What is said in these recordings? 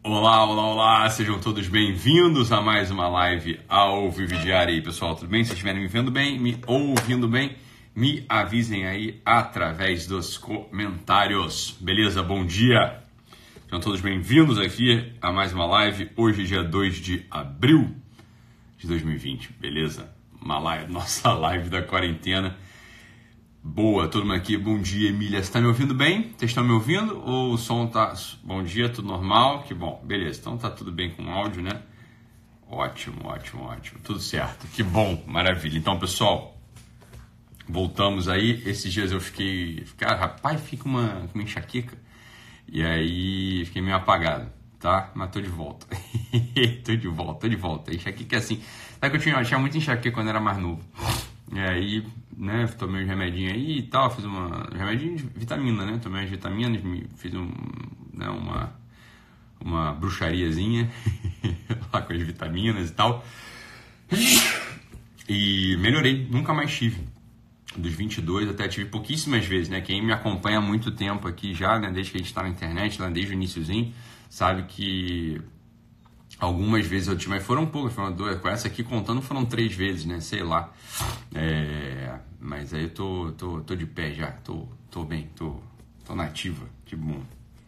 Olá, olá, olá, sejam todos bem-vindos a mais uma live ao Vivo Diário aí, pessoal, tudo bem? Se estiverem me vendo bem, me ouvindo bem, me avisem aí através dos comentários, beleza? Bom dia! Sejam todos bem-vindos aqui a mais uma live, hoje dia 2 de abril de 2020, beleza? Uma live, nossa live da quarentena. Boa, todo mundo aqui, bom dia, Emília. Você está me ouvindo bem? Vocês estão me ouvindo? Ou o som tá. Bom dia, tudo normal? Que bom, beleza. Então tá tudo bem com o áudio, né? Ótimo, ótimo, ótimo. Tudo certo. Que bom, maravilha. Então, pessoal, voltamos aí. Esses dias eu fiquei. Cara, rapaz, fica uma, uma enxaqueca. E aí fiquei meio apagado, tá? Mas tô de volta. tô de volta, tô de volta. Enxaqueca é assim. Sabe que eu tinha, eu tinha muito enxaqueca quando era mais novo. E aí, né, tomei uns remedinhos aí e tal, fiz uma. Remedinho de vitamina, né? Tomei umas vitaminas, fiz um, né, uma, uma bruxariazinha lá com as vitaminas e tal. E melhorei, nunca mais tive. Dos 22 até tive pouquíssimas vezes, né? Quem me acompanha há muito tempo aqui já, né? Desde que a gente está na internet, lá desde o iníciozinho, sabe que Algumas vezes eu tive, mas foram poucas, foram duas. Com essa aqui contando foram três vezes, né? Sei lá. É, mas aí eu tô, tô, tô de pé já, tô, tô bem, tô, tô nativa, que bom.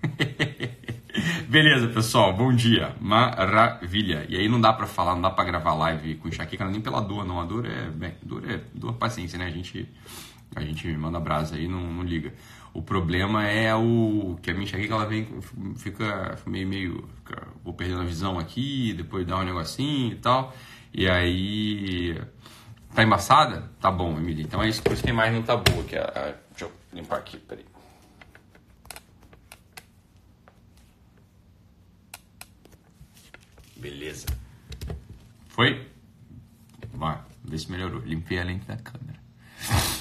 Beleza, pessoal, bom dia, maravilha. E aí não dá pra falar, não dá pra gravar live com enxaqueca nem pela dor, não. A dor é, bem, dor é dor paciência, né? A gente, a gente manda brasa aí, não, não liga. O problema é o que a minha enxaqueca ela vem, fica meio, meio, fica, vou perdendo a visão aqui, depois dá um negocinho e tal. E aí tá embaçada? Tá bom, Emília. Então é isso, por isso que imagem não tá boa. Que é a, deixa eu limpar aqui, peraí. Beleza. Foi? Vai, vê se melhorou. Limpei a lente da câmera.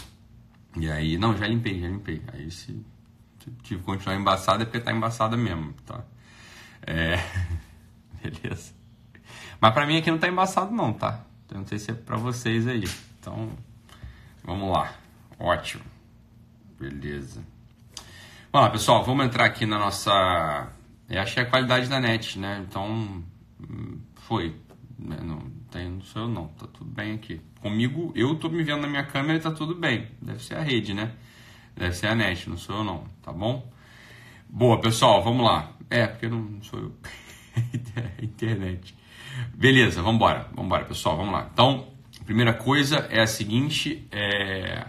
E aí, não, já limpei, já limpei. Aí se que continuar embaçada é porque tá embaçada mesmo, tá? É. Beleza. Mas pra mim aqui não tá embaçado não, tá? Eu não sei se é pra vocês aí. Então, vamos lá. Ótimo. Beleza. Vamos lá, pessoal, vamos entrar aqui na nossa. Eu achei a qualidade da net, né? Então, hum, foi. Né? Não, tem, não sou eu não, tá tudo bem aqui. Comigo, eu tô me vendo na minha câmera e tá tudo bem. Deve ser a rede, né? Deve ser a net, não sou eu não, tá bom? Boa, pessoal, vamos lá. É, porque não sou eu. Internet. Beleza, vamos embora. Vamos embora, pessoal, vamos lá. Então, primeira coisa é a seguinte, é...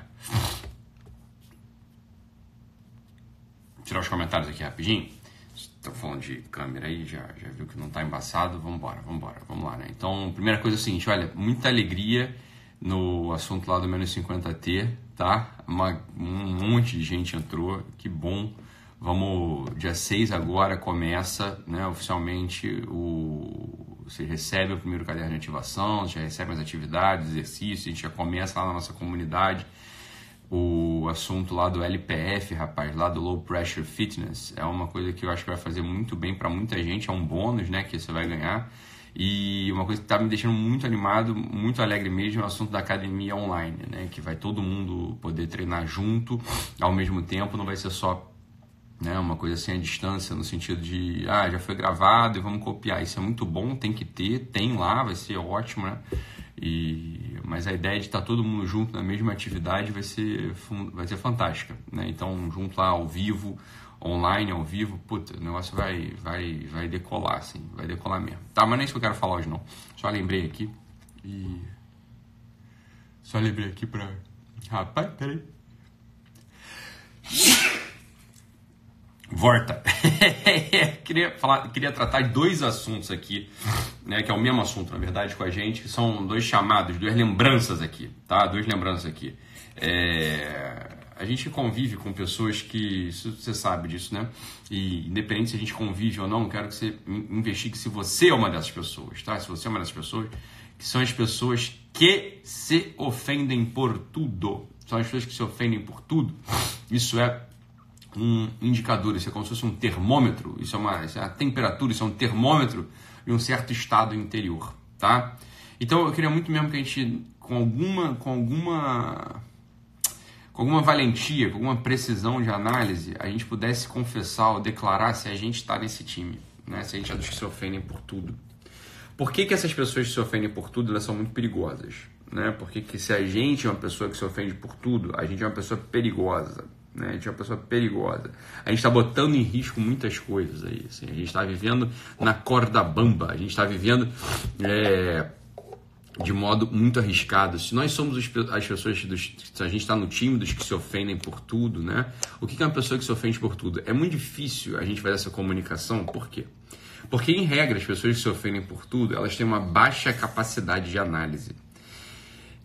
Tirar os comentários aqui rapidinho. Estou falando de câmera aí, já, já viu que não está embaçado, vamos embora, vamos embora, vamos lá, né? Então, primeira coisa é a seguinte, olha, muita alegria no assunto lá do menos 50T, tá? Uma, um monte de gente entrou, que bom. Vamos, dia 6 agora começa, né, oficialmente, o, você recebe o primeiro caderno de ativação, já recebe as atividades, exercícios, a gente já começa lá na nossa comunidade. O assunto lá do LPF, rapaz, lá do Low Pressure Fitness, é uma coisa que eu acho que vai fazer muito bem para muita gente, é um bônus, né, que você vai ganhar. E uma coisa que está me deixando muito animado, muito alegre mesmo, é o assunto da academia online, né? Que vai todo mundo poder treinar junto ao mesmo tempo, não vai ser só né, uma coisa assim à distância, no sentido de, ah, já foi gravado e vamos copiar. Isso é muito bom, tem que ter, tem lá, vai ser ótimo, né? E, mas a ideia de estar tá todo mundo junto na mesma atividade vai ser, vai ser fantástica, né? Então, junto lá ao vivo, online, ao vivo, puta, o negócio vai, vai, vai decolar, assim, vai decolar mesmo. Tá, mas nem isso que eu quero falar hoje, não. Só lembrei aqui e... Só lembrei aqui pra... Rapaz, peraí. Volta. queria, falar, queria tratar de dois assuntos aqui, né, que é o mesmo assunto, na verdade, com a gente, que são dois chamados, duas lembranças aqui, tá? Duas lembranças aqui. É a gente convive com pessoas que, você sabe disso, né? E independente se a gente convive ou não, quero que você investigue se você é uma dessas pessoas, tá? Se você é uma dessas pessoas, que são as pessoas que se ofendem por tudo. São as pessoas que se ofendem por tudo. Isso é um indicador, isso é como se fosse um termômetro, isso é uma, isso é uma temperatura, isso é um termômetro de um certo estado interior, tá? Então eu queria muito mesmo que a gente, com alguma, com alguma com alguma valentia, com alguma precisão de análise, a gente pudesse confessar ou declarar se a gente está nesse time. né? Se a gente é dos que se ofendem por tudo. Por que, que essas pessoas que se ofendem por tudo, elas são muito perigosas? Né? Porque que se a gente é uma pessoa que se ofende por tudo, a gente é uma pessoa perigosa. Né? A gente é uma pessoa perigosa. A gente está botando em risco muitas coisas aí. Assim. A gente está vivendo na corda bamba. A gente está vivendo é, de modo muito arriscado. Se nós somos as pessoas dos, se a gente está no time dos que se ofendem por tudo, né? O que é uma pessoa que se ofende por tudo? É muito difícil a gente fazer essa comunicação. Por quê? Porque em regra as pessoas que se ofendem por tudo, elas têm uma baixa capacidade de análise.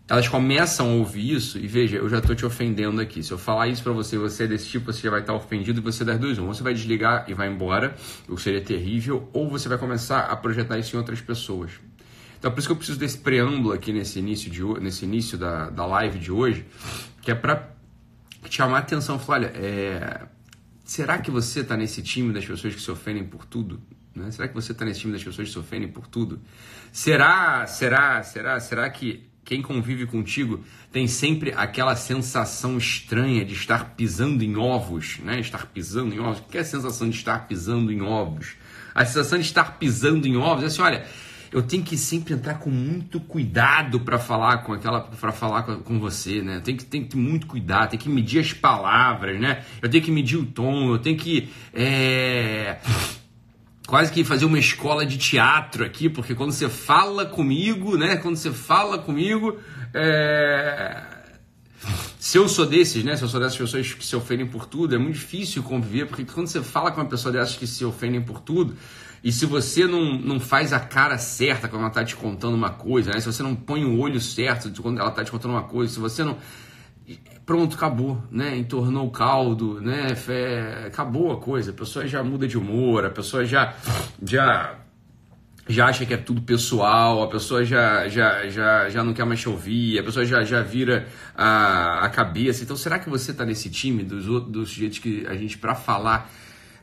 Elas começam a ouvir isso e veja, eu já estou te ofendendo aqui. Se eu falar isso para você, você é desse tipo, você já vai estar ofendido e você das duas um. Você vai desligar e vai embora, o que seria terrível, ou você vai começar a projetar isso em outras pessoas. Então, por isso que eu preciso desse preâmbulo aqui nesse início, de, nesse início da, da live de hoje, que é para chamar a atenção. Falar, olha, é, será que você está nesse time das pessoas que se ofendem por tudo? Né? Será que você está nesse time das pessoas que se ofendem por tudo? Será, será, será, será que quem convive contigo tem sempre aquela sensação estranha de estar pisando em ovos, né? Estar pisando em ovos. O que é a sensação de estar pisando em ovos? A sensação de estar pisando em ovos é assim, olha, eu tenho que sempre entrar com muito cuidado para falar com aquela para falar com, você, né? Eu tenho que, tenho que ter muito cuidado, tem que medir as palavras, né? Eu tenho que medir o tom, eu tenho que é, quase que fazer uma escola de teatro aqui, porque quando você fala comigo, né? Quando você fala comigo, é... se eu sou desses, né? Se eu sou dessas pessoas que se ofendem por tudo, é muito difícil conviver, porque quando você fala com uma pessoa dessas que se ofendem por tudo, e se você não, não faz a cara certa quando ela está te contando uma coisa, né? Se você não põe o olho certo quando ela está te contando uma coisa, se você não pronto, acabou, né? Entornou o caldo, né? Acabou a coisa. A pessoa já muda de humor, a pessoa já já já acha que é tudo pessoal, a pessoa já já já, já não quer mais te ouvir, a pessoa já, já vira a, a cabeça. Então, será que você está nesse time dos dos sujeitos que a gente para falar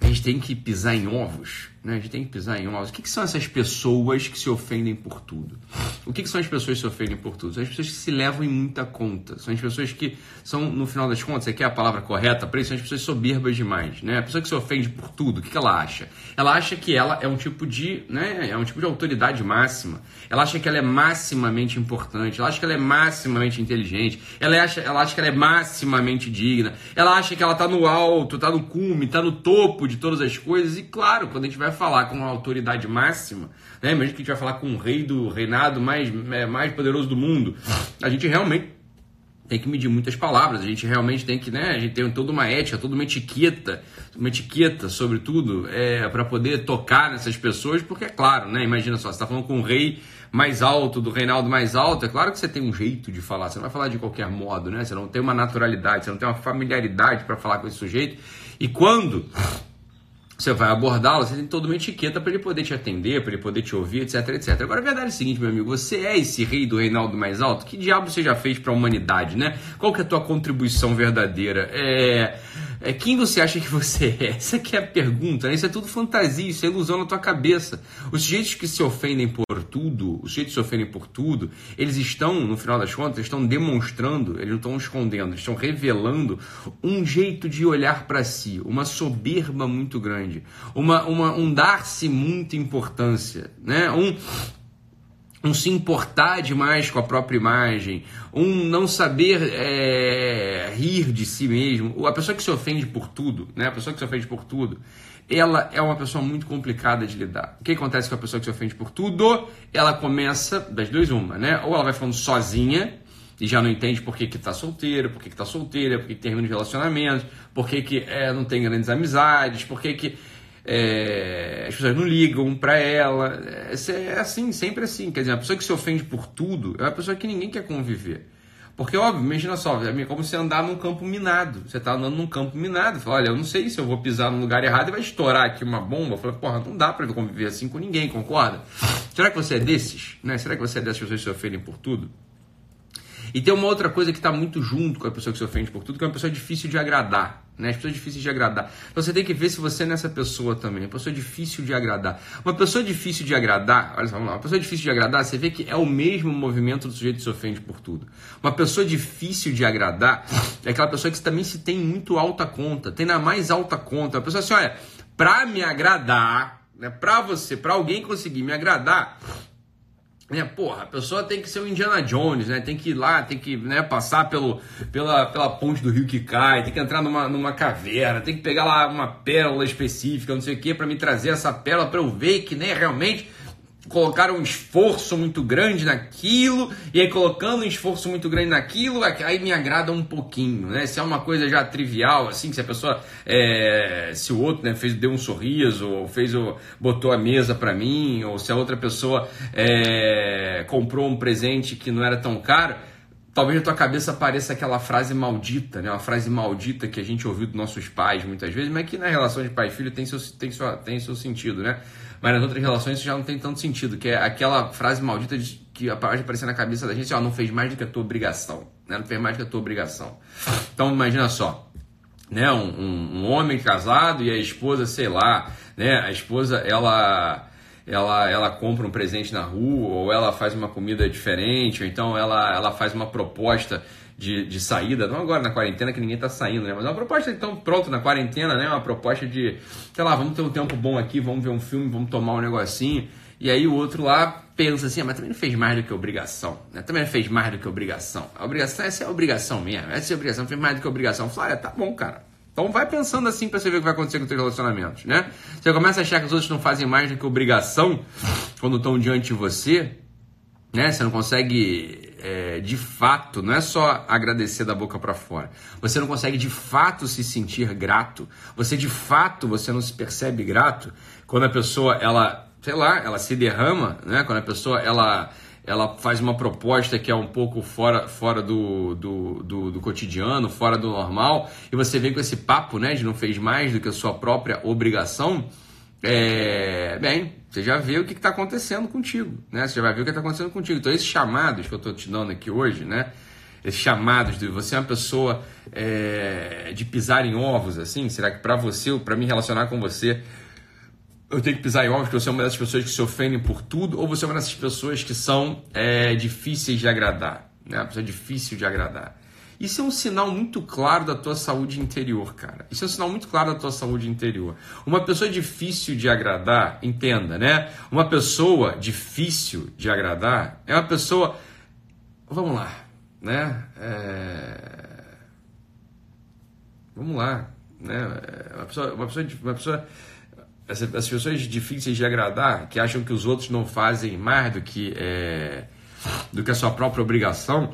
a gente tem que pisar em ovos? Né? A gente tem que pisar em ovos. O que, que, são essas pessoas que se ofendem por tudo? O que, que, são as pessoas que se ofendem por tudo? São as pessoas que se levam em muita conta. São as pessoas que são, no final das contas, você quer a palavra correta para isso? São as pessoas soberbas demais. Né? A pessoa que se ofende por tudo, o que, que ela acha? Ela acha que ela é um tipo de, né, é um tipo de autoridade máxima. Ela acha que ela é maximamente importante. Ela acha que ela é maximamente inteligente. Ela acha, ela acha que ela é maximamente digna. Ela acha que ela está no alto, está no cume, está no topo de todas as coisas. E claro, quando a gente vai falar com uma autoridade máxima, né? Imagina que a gente vai falar com o rei do reinado mais, é, mais poderoso do mundo. A gente realmente tem que medir muitas palavras, a gente realmente tem que, né? A gente tem toda uma ética, toda uma etiqueta, uma etiqueta, sobretudo, é, para poder tocar nessas pessoas, porque é claro, né? Imagina só, você está falando com o rei mais alto, do reinaldo mais alto, é claro que você tem um jeito de falar, você não vai falar de qualquer modo, né? Você não tem uma naturalidade, você não tem uma familiaridade para falar com esse sujeito. E quando você vai abordá-lo, você tem toda uma etiqueta para ele poder te atender, para ele poder te ouvir, etc, etc. Agora a verdade é o seguinte, meu amigo, você é esse rei do reinaldo mais alto? Que diabo você já fez para a humanidade, né? Qual que é a tua contribuição verdadeira? É é, quem você acha que você é? Essa aqui é a pergunta, né? Isso é tudo fantasia, isso é ilusão na tua cabeça. Os sujeitos que se ofendem por tudo, os sujeitos que se ofendem por tudo, eles estão, no final das contas, estão demonstrando, eles não estão escondendo, eles estão revelando um jeito de olhar para si, uma soberba muito grande, uma, uma um dar-se muita importância, né? Um um se importar demais com a própria imagem, um não saber é, rir de si mesmo. A pessoa que se ofende por tudo, né? A pessoa que se ofende por tudo, ela é uma pessoa muito complicada de lidar. O que acontece com a pessoa que se ofende por tudo? Ela começa, das duas uma, né? Ou ela vai falando sozinha, e já não entende por que, que tá solteiro, por que, que tá solteira, por que, que termina os relacionamentos, por que, que é, não tem grandes amizades, por que, que é, as pessoas não ligam para ela. É, é, assim, sempre assim. Quer dizer, a pessoa que se ofende por tudo é uma pessoa que ninguém quer conviver. Porque, óbvio, imagina só, é como você andar num campo minado. Você está andando num campo minado. Fala, olha, eu não sei se eu vou pisar no lugar errado e vai estourar aqui uma bomba. Fala, porra, não dá para conviver assim com ninguém, concorda? Será que você é desses? Né? Será que você é dessas pessoas que se ofendem por tudo? E tem uma outra coisa que está muito junto com a pessoa que se ofende por tudo, que é uma pessoa difícil de agradar. Né? As pessoas difíceis de agradar. Então você tem que ver se você é nessa pessoa também. Uma pessoa difícil de agradar. Uma pessoa difícil de agradar, olha só, vamos lá. Uma pessoa difícil de agradar, você vê que é o mesmo movimento do sujeito que se ofende por tudo. Uma pessoa difícil de agradar é aquela pessoa que também se tem muito alta conta, tem na mais alta conta. A pessoa assim, olha, pra me agradar, né? Para você, para alguém conseguir me agradar, né, porra, a pessoa tem que ser o Indiana Jones, né? Tem que ir lá, tem que né, passar pelo, pela, pela ponte do rio que cai, tem que entrar numa, numa caverna, tem que pegar lá uma pérola específica, não sei o que, para me trazer essa pérola para eu ver que né, realmente colocaram um esforço muito grande naquilo, e aí colocando um esforço muito grande naquilo, aí me agrada um pouquinho, né? Se é uma coisa já trivial, assim, se a pessoa, é, se o outro, né, fez, deu um sorriso, ou fez, o, botou a mesa para mim, ou se a outra pessoa é, comprou um presente que não era tão caro, talvez na tua cabeça pareça aquela frase maldita, né? Uma frase maldita que a gente ouviu dos nossos pais muitas vezes, mas que na relação de pai e filho tem seu, tem seu, tem seu sentido, né? Mas nas outras relações isso já não tem tanto sentido, que é aquela frase maldita de, que pode aparecer na cabeça da gente, ó, não fez mais do que a tua obrigação, né? não fez mais do que a tua obrigação. Então imagina só, né, um, um, um homem casado e a esposa, sei lá, né, a esposa, ela ela, ela compra um presente na rua, ou ela faz uma comida diferente, ou então ela, ela faz uma proposta de, de saída, não agora na quarentena que ninguém está saindo, né? Mas é uma proposta, então, pronto, na quarentena, né? Uma proposta de, sei lá, vamos ter um tempo bom aqui, vamos ver um filme, vamos tomar um negocinho. E aí o outro lá pensa assim, ah, mas também não fez mais do que obrigação, né? Também não fez mais do que obrigação. A obrigação, essa é a obrigação mesmo, essa é a obrigação, fez mais do que obrigação. Fala, ah, tá bom, cara. Então vai pensando assim para você ver o que vai acontecer com os seus relacionamentos, né? Você começa a achar que os outros não fazem mais do que obrigação quando estão diante de você, né? Você não consegue é, de fato, não é só agradecer da boca para fora. Você não consegue de fato se sentir grato. Você de fato você não se percebe grato quando a pessoa ela, sei lá, ela se derrama, né? Quando a pessoa ela ela faz uma proposta que é um pouco fora, fora do, do, do, do, cotidiano, fora do normal, e você vem com esse papo né, de não fez mais do que a sua própria obrigação, é, bem, você já vê o que está acontecendo contigo, né? Você já vai ver o que está acontecendo contigo. Então, esses chamados que eu estou te dando aqui hoje, né? Esses chamados de você é uma pessoa é, de pisar em ovos, assim? Será que para você, para me relacionar com você, eu tenho que pisar em ovos, que você é uma dessas pessoas que se ofendem por tudo, ou você é uma dessas pessoas que são é, difíceis de agradar, né? Uma pessoa difícil de agradar. Isso é um sinal muito claro da tua saúde interior, cara. Isso é um sinal muito claro da tua saúde interior. Uma pessoa difícil de agradar, entenda, né? Uma pessoa difícil de agradar é uma pessoa. Vamos lá, né? É... Vamos lá, né? É uma pessoa, uma pessoa, uma pessoa as pessoas difíceis de agradar, que acham que os outros não fazem mais do que, é, do que a sua própria obrigação,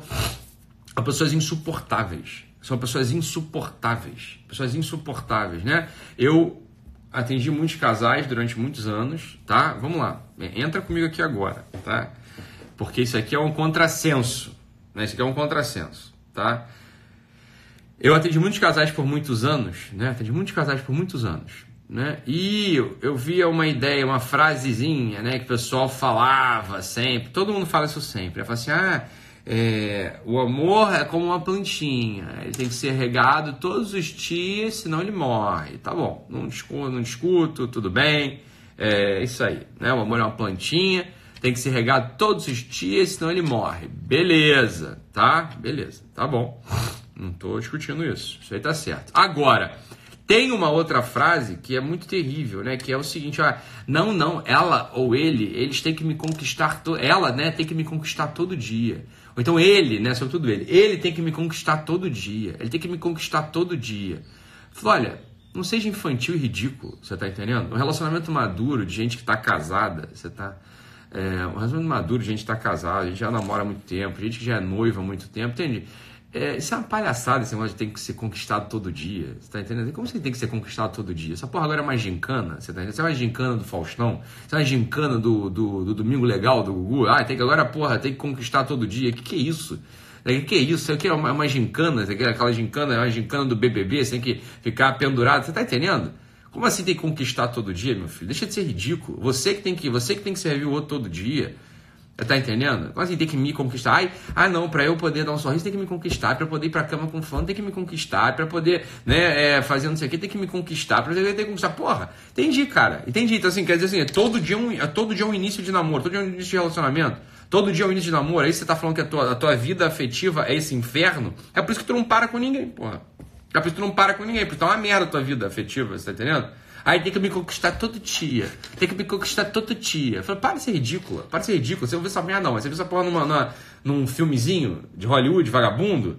são pessoas insuportáveis. São pessoas insuportáveis. Pessoas insuportáveis, né? Eu atendi muitos casais durante muitos anos, tá? Vamos lá. Entra comigo aqui agora, tá? Porque isso aqui é um contrassenso. Né? Isso aqui é um contrassenso, tá? Eu atendi muitos casais por muitos anos, né? Atendi muitos casais por muitos anos, né? E eu via uma ideia, uma frasezinha, né? Que o pessoal falava sempre. Todo mundo fala isso sempre. Eu falo assim, ah é, o amor é como uma plantinha, ele tem que ser regado todos os dias, senão ele morre. Tá bom, não discuto, não discuto tudo bem, é isso aí. Né? O amor é uma plantinha, tem que ser regado todos os dias, senão ele morre. Beleza, tá? Beleza, tá bom. Não estou discutindo isso, isso aí tá certo. Agora, tem uma outra frase que é muito terrível, né? Que é o seguinte, ah, não, não, ela ou ele, eles têm que me conquistar, ela, né, tem que me conquistar todo dia. Ou então ele, né, sobretudo ele, ele tem que me conquistar todo dia. Ele tem que me conquistar todo dia. Falei, olha, não seja infantil e ridículo, você tá entendendo? Um relacionamento maduro de gente que tá casada, você tá. É, um relacionamento maduro de gente que tá casada, a gente já namora há muito tempo, gente que já é noiva há muito tempo, entende? É, isso é uma palhaçada esse negócio de ter que ser conquistado todo dia. Você tá entendendo? Como você tem que ser conquistado todo dia? Essa porra agora é mais gincana. Você tá entendendo? É mais gincana do Faustão? Você é mais gincana do, do, do Domingo Legal do Gugu? Ah, tem que agora, porra, tem que conquistar todo dia. Que que é isso? Que que é isso? Isso aqui é uma, uma gincana, é aquela gincana, é uma gincana do BBB, você tem que ficar pendurado. Você tá entendendo? Como assim tem que conquistar todo dia, meu filho? Deixa de ser ridículo. Você que tem que, você que tem que servir o outro todo dia. Tá entendendo? Como assim tem que me conquistar? Ai, ah, não, para eu poder dar um sorriso tem que me conquistar, para poder ir pra cama com fã tem que me conquistar, para poder, né, é, fazer não sei o que tem que me conquistar, pra poder ter que conquistar. Porra, entendi, cara. Entendi. Então, assim, quer dizer assim, é todo dia, um, é todo dia um início de namoro, todo dia um início de relacionamento. Todo dia é um início de namoro, aí você tá falando que a tua, a tua vida afetiva é esse inferno. É por isso que tu não para com ninguém, porra. É por isso que tu não para com ninguém, porque tá uma merda a tua vida afetiva, você tá entendendo? Aí tem que me conquistar todo dia. Tem que me conquistar todo dia. Eu falei, para de ser ridícula. Para de ser ridícula. Você não viu essa merda, não. Você viu essa porra numa, numa, num filmezinho de Hollywood, vagabundo?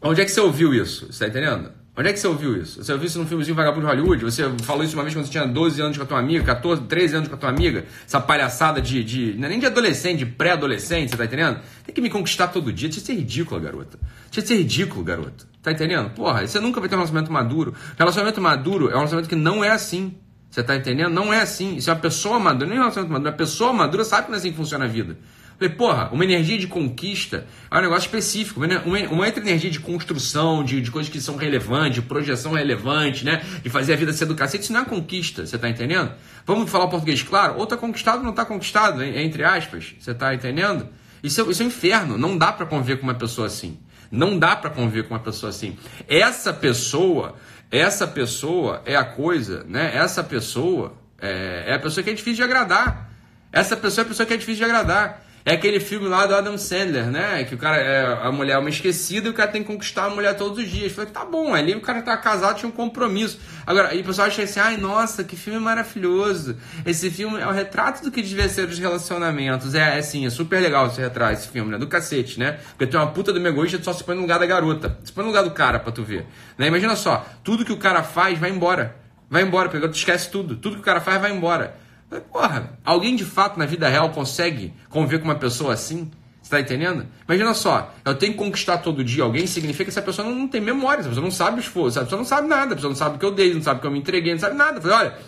Onde é que você ouviu isso? Você tá entendendo? Onde é que você ouviu isso? Você ouviu isso num filmezinho vagabundo de Hollywood? Você falou isso uma vez quando você tinha 12 anos com a tua amiga, 14, 13 anos com a tua amiga? Essa palhaçada de. de não é nem de adolescente, de pré-adolescente, você tá entendendo? Tem que me conquistar todo dia. Tinha que ser ridícula, garota. Tinha que ser ridículo, garota. Tá entendendo? Porra, você nunca vai ter um relacionamento maduro. Relacionamento maduro é um relacionamento que não é assim. Você tá entendendo? Não é assim. Isso é uma pessoa madura, nem é um relacionamento maduro. Uma pessoa madura sabe não é assim que funciona a vida. Falei, porra, uma energia de conquista é um negócio específico. Uma, uma outra energia de construção, de, de coisas que são relevantes, de projeção relevante, né? De fazer a vida ser do cacete. Isso não é conquista, você tá entendendo? Vamos falar português claro? Ou tá conquistado ou não tá conquistado, entre aspas. Você tá entendendo? Isso é, isso é um inferno. Não dá para conviver com uma pessoa assim. Não dá para conviver com uma pessoa assim. Essa pessoa, essa pessoa é a coisa, né? Essa pessoa é, é a pessoa que é difícil de agradar. Essa pessoa é a pessoa que é difícil de agradar. É aquele filme lá do Adam Sandler, né? Que o cara é a mulher é uma esquecida e o cara tem que conquistar a mulher todos os dias. Falei, tá bom, ali o cara tá casado, tinha um compromisso. Agora, aí o pessoal acha assim, ai, nossa, que filme maravilhoso. Esse filme é o retrato do que devia ser os relacionamentos. É, é sim, é super legal esse retrato, esse filme, né? Do cacete, né? Porque tem uma puta do meu egoísta, só se põe no lugar da garota. Se põe no lugar do cara pra tu ver. Né? Imagina só, tudo que o cara faz vai embora. Vai embora, porque tu esquece tudo. Tudo que o cara faz vai embora. Porra, alguém de fato na vida real consegue conviver com uma pessoa assim? Você tá entendendo? Imagina só, eu tenho que conquistar todo dia alguém, significa que essa pessoa não, não tem memória, essa pessoa não sabe o esforço, essa pessoa não sabe nada, a pessoa não sabe o que eu dei, não sabe o que eu me entreguei, não sabe nada. Falei, olha,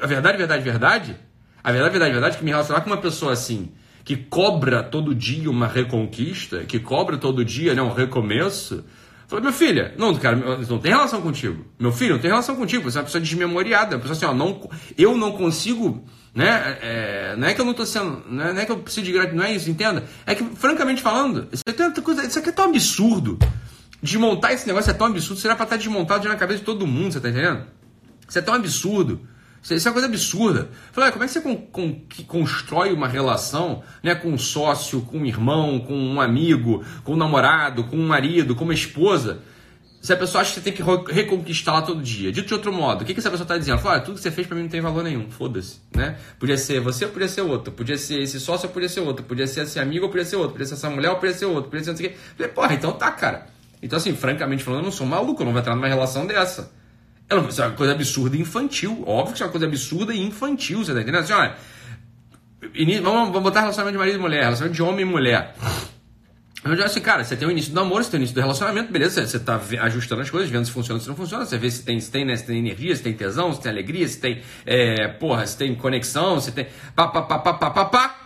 a verdade, verdade, verdade, a verdade, verdade, verdade é que me relacionar com uma pessoa assim, que cobra todo dia uma reconquista, que cobra todo dia né, um recomeço, Falei, meu filho, não, cara, não tem relação contigo. Meu filho, não tem relação contigo. Você é uma pessoa desmemoriada. Uma pessoa assim, ó, não, eu não consigo, né? É, não é que eu não tô sendo, não é, é que eu preciso de gratidão, não é isso, entenda. É que, francamente falando, isso é coisa, isso aqui é tão absurdo. Desmontar esse negócio é tão absurdo, será pra estar desmontado já na cabeça de todo mundo, você tá entendendo? Isso é tão absurdo. Isso é uma coisa absurda. Falei, como é que você con con constrói uma relação né, com um sócio, com um irmão, com um amigo, com um namorado, com um marido, com uma esposa? Se a pessoa acha que você tem que reconquistá-la todo dia. Dito de outro modo, o que, que essa pessoa está dizendo? Fala, tudo que você fez para mim não tem valor nenhum, foda-se. Né? Podia ser você podia ser outro. Podia ser esse sócio podia ser outro. Podia ser esse amigo podia ser outro. Podia ser essa mulher podia ser outro. Podia ser não sei o quê. Falei, porra, então tá, cara. Então, assim, francamente falando, eu não sou maluco, eu não vou entrar numa relação dessa. Ela, isso é uma coisa absurda e infantil. Óbvio que isso é uma coisa absurda e infantil, você tá entendendo? Assim, olha, vamos, vamos botar relacionamento de marido e mulher, relacionamento de homem e mulher. Eu digo assim, cara, você tem o início do namoro, você tem o início do relacionamento, beleza, você tá ajustando as coisas, vendo se funciona, se não funciona, você vê se tem, se tem, né, se tem energia, se tem tesão, se tem alegria, se tem, é, porra, se tem conexão, se tem pá, pá, pá, pá, pá, pá, pá.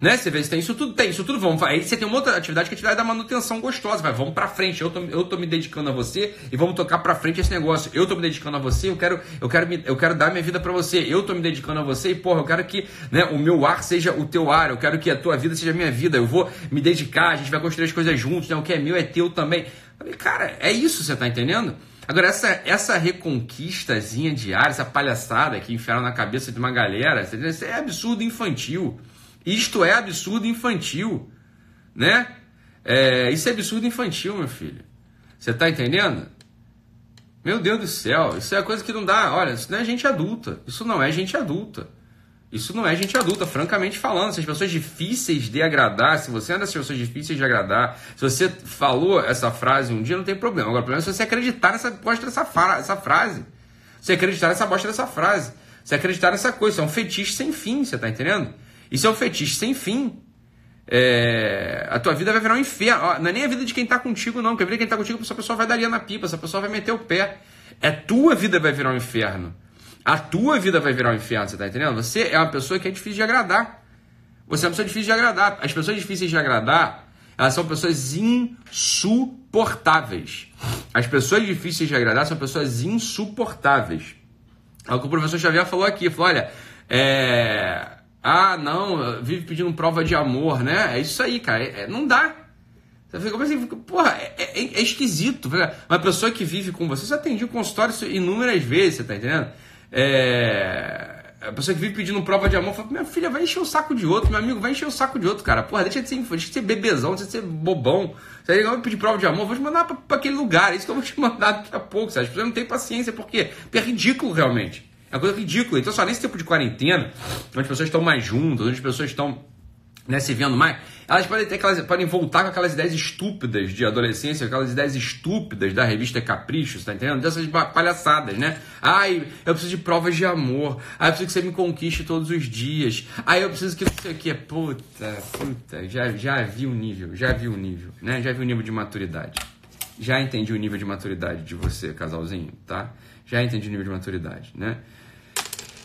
Né? Você vê se tem isso tudo, tem isso tudo, vamos. Aí você tem uma outra atividade que é a atividade da manutenção gostosa. Vai, vamos pra frente. Eu tô, eu tô me dedicando a você e vamos tocar pra frente esse negócio. Eu tô me dedicando a você, eu quero, eu quero, me, eu quero dar minha vida para você. Eu tô me dedicando a você e, porra, eu quero que né, o meu ar seja o teu ar. Eu quero que a tua vida seja a minha vida. Eu vou me dedicar, a gente vai construir as coisas juntos, né? O que é meu é teu também. Cara, é isso, você tá entendendo? Agora, essa, essa reconquistazinha diária, essa palhaçada que enfiaram na cabeça de uma galera, isso é absurdo infantil. Isto é absurdo infantil, né? É, isso é absurdo infantil, meu filho. Você tá entendendo? Meu Deus do céu, isso é coisa que não dá. Olha, isso não é gente adulta. Isso não é gente adulta. Isso não é gente adulta, francamente falando. Se as pessoas difíceis de agradar, se você é das pessoas difíceis de agradar, se você falou essa frase um dia, não tem problema. Agora, o problema é se você acreditar nessa bosta dessa essa frase. Você acreditar nessa bosta dessa frase. Você acreditar nessa coisa. Isso é um fetiche sem fim, você tá entendendo? Isso é um fetiche sem fim. É... a tua vida vai virar um inferno. Não é nem a vida de quem está contigo, não. Porque a vida de quem está contigo, essa pessoa vai dar linha na pipa, essa pessoa vai meter o pé. É tua vida vai virar um inferno. A tua vida vai virar um inferno, você está entendendo? Você é uma pessoa que é difícil de agradar. Você é uma pessoa difícil de agradar. As pessoas difíceis de agradar, elas são pessoas insuportáveis. As pessoas difíceis de agradar são pessoas insuportáveis. É o que o professor Xavier falou aqui. Falou, olha, é ah, não, vive pedindo prova de amor, né? É isso aí, cara. É, é, não dá. Você fica assim, porra, é, é, é, esquisito. Uma pessoa que vive com você, você atendeu o consultório inúmeras vezes, você tá entendendo? É. A pessoa que vive pedindo prova de amor fala, minha filha, vai encher o saco de outro, meu amigo, vai encher o saco de outro, cara. Porra, deixa de ser, deixa de ser bebezão, deixa de ser bobão. Você vai pedir prova de amor, vou te mandar pra, aquele lugar, é isso que eu vou te mandar daqui a pouco, sabe? As pessoas não têm paciência? Porque é ridículo realmente. É uma coisa ridícula. Então, só nesse tempo de quarentena, onde as pessoas estão mais juntas, onde as pessoas estão né, se vendo mais, elas podem ter aquelas, podem voltar com aquelas ideias estúpidas de adolescência, aquelas ideias estúpidas da revista Capricho, tá entendendo? Dessas palhaçadas, né? Ai, eu preciso de provas de amor. Ai, eu preciso que você me conquiste todos os dias. Ai, eu preciso que não sei o que. Puta, puta, já, já vi o nível, já vi o nível, né? Já vi o nível de maturidade. Já entendi o nível de maturidade de você, casalzinho, tá? Já entendi o nível de maturidade, né?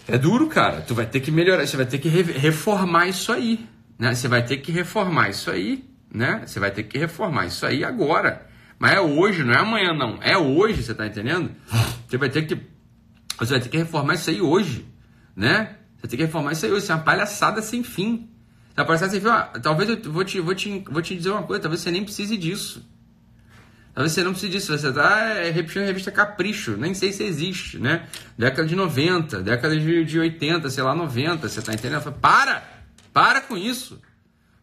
É duro, cara. Tu vai ter que melhorar, você vai ter que reformar isso aí. Né? Você vai ter que reformar isso aí, né? Você vai ter que reformar isso aí agora. Mas é hoje, não é amanhã, não. É hoje, você tá entendendo? Você vai ter que. Você vai ter que reformar isso aí hoje, né? Você tem que reformar isso aí hoje. Isso é uma palhaçada sem fim. Uma palhaçada sem fim. Ah, talvez eu vou te, vou, te, vou te dizer uma coisa, talvez você nem precise disso. Talvez você não precise disso, você tá é, repetindo a revista Capricho, nem sei se existe, né? Década de 90, década de, de 80, sei lá, 90, você tá entendendo? Para! Para com isso.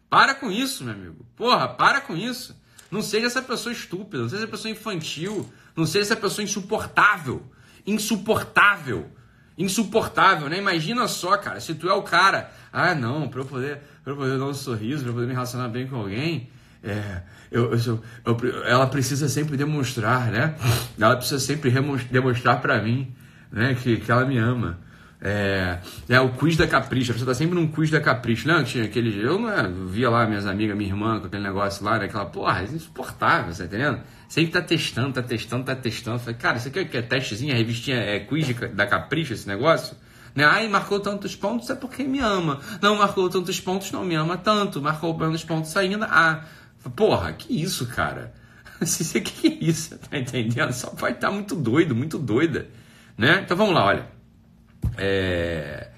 Para com isso, meu amigo. Porra, para com isso. Não seja essa pessoa estúpida, não seja essa pessoa infantil, não seja essa pessoa insuportável. Insuportável. Insuportável, né? Imagina só, cara, se tu é o cara, ah, não, para eu poder, para eu poder dar um sorriso, para eu poder me relacionar bem com alguém, é, eu, eu, eu, ela precisa sempre demonstrar, né? Ela precisa sempre demonstrar para mim, né, que, que ela me ama. É, é o quiz da Capricho, você tá sempre num quiz da Capricho. Não, tinha aquele. Eu não é, via lá minhas amigas, minha irmã com aquele negócio lá, né, aquela porra, é insuportável, tá entendendo? Sempre tá testando, tá testando, tá testando. Falei, cara, isso aqui é, é testezinho, a revistinha é quiz de, da Capricho, esse negócio? Né? Ai, marcou tantos pontos é porque me ama. Não marcou tantos pontos, não me ama tanto. Marcou menos pontos ainda. Ah, porra, que isso, cara? O que é isso? Tá entendendo? Só vai estar tá muito doido, muito doida. Né? Então vamos lá, olha. É...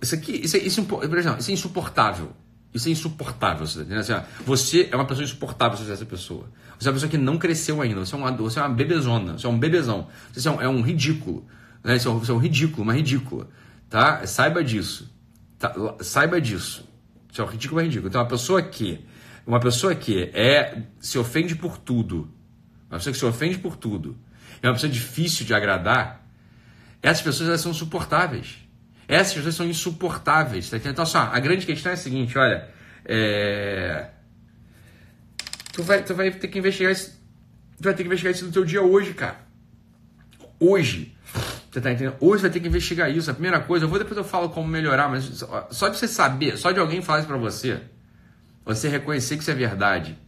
Isso aqui, isso, é, isso, exemplo, isso é insuportável. Isso é insuportável. Você, tá assim, você é uma pessoa insuportável você é essa pessoa. Você é uma pessoa que não cresceu ainda. Você é uma, você é uma bebezona. Você é um bebezão. Você é um, é um ridículo. Né? Você, é um, você é um ridículo, uma ridícula. Tá? Saiba disso. Tá? Saiba disso. Você é um ridículo, uma ridícula. Então, uma pessoa que uma pessoa que é se ofende por tudo, uma pessoa que se ofende por tudo, é uma pessoa difícil de agradar, essas pessoas elas são insuportáveis. Essas pessoas são insuportáveis. Tá então, só, a grande questão é a seguinte: olha, é... tu, vai, tu vai ter que investigar isso. Tu vai ter que investigar isso no teu dia hoje, cara. Hoje. Você tá entendendo? Hoje você vai ter que investigar isso. A primeira coisa, eu vou depois eu falo como melhorar, mas só de você saber, só de alguém falar isso pra você, você reconhecer que isso é verdade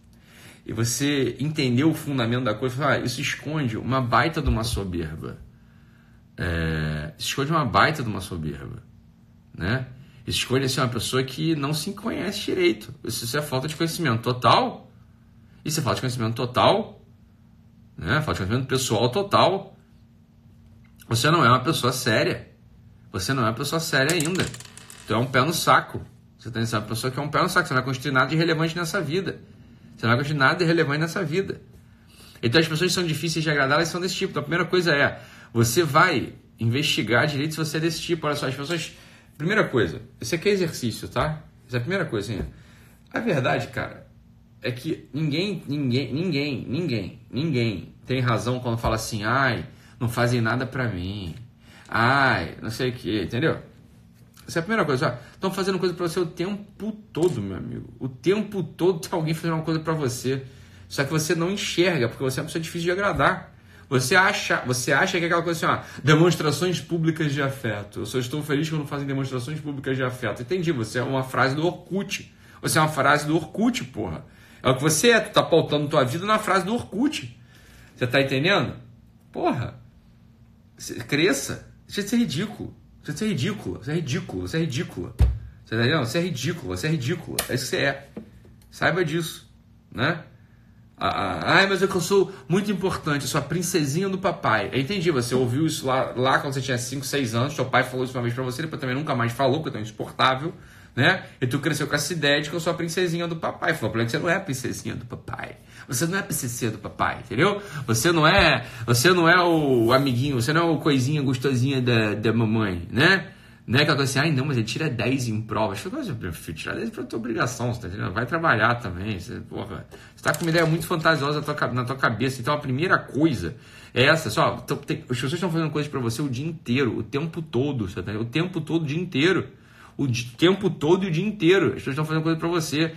e você entender o fundamento da coisa, falar, ah, isso esconde uma baita de uma soberba é, escolhe uma baita de uma soberba, né? Escolhe ser uma pessoa que não se conhece direito. Isso é falta de conhecimento total. Isso é falta de conhecimento total, né? Falta de conhecimento pessoal total. Você não é uma pessoa séria. Você não é uma pessoa séria ainda. Tu é um pé no saco. Você tem essa pessoa que é um pé no saco. Você não vai construir nada de relevante nessa vida. Você não vai construir nada de relevante nessa vida. Então as pessoas que são difíceis de agradar, elas são desse tipo. Então a primeira coisa é você vai investigar direito se você é desse tipo. Olha só, as pessoas. Primeira coisa, isso aqui é exercício, tá? Essa é a primeira coisa. Assim. A verdade, cara, é que ninguém, ninguém, ninguém, ninguém, ninguém tem razão quando fala assim, ai, não fazem nada pra mim. Ai, não sei o que, entendeu? Essa é a primeira coisa. Estão fazendo coisa pra você o tempo todo, meu amigo. O tempo todo tem alguém fazendo uma coisa pra você. Só que você não enxerga, porque você é uma pessoa difícil de agradar. Você acha, você acha que é aquela coisa assim, ó, demonstrações públicas de afeto. Eu só estou feliz quando fazem demonstrações públicas de afeto. Entendi, você é uma frase do Orkut. Você é uma frase do Orkut, porra. É o que você é, tu tá pautando tua vida na frase do Orkut. Você tá entendendo? Porra. Cresça. Deixa de ser ridículo. De ser ridículo. Você é ridículo. Você é ridícula. Você tá entendendo? Você é ridículo. Você é ridícula. É isso que você é. Saiba disso. Né? Ah, ah, mas é que eu sou muito importante, eu sou a princesinha do papai. Eu entendi, você ouviu isso lá, lá quando você tinha 5, 6 anos, seu pai falou isso uma vez pra você, depois também nunca mais falou, porque é tão insuportável, né? E tu cresceu com essa ideia de que eu sou a princesinha do papai. Falou que você não é a princesinha do papai. Você não é a princesinha do papai, entendeu? Você não é, você não é o amiguinho, você não é o coisinha gostosinha da, da mamãe, né? Não é aquela coisa assim, ai não, mas ele tira 10 em prova. Acho que eu prefiro tirar 10 pra tua obrigação, você tá entendendo? Vai trabalhar também. Você, porra, você tá com uma ideia muito fantasiosa na tua, na tua cabeça. Então a primeira coisa é essa, só, tem, as pessoas estão fazendo coisas para você o dia inteiro, o tempo todo, tá? o tempo todo, o dia inteiro. O tempo todo e o dia inteiro. As pessoas estão fazendo coisa para você.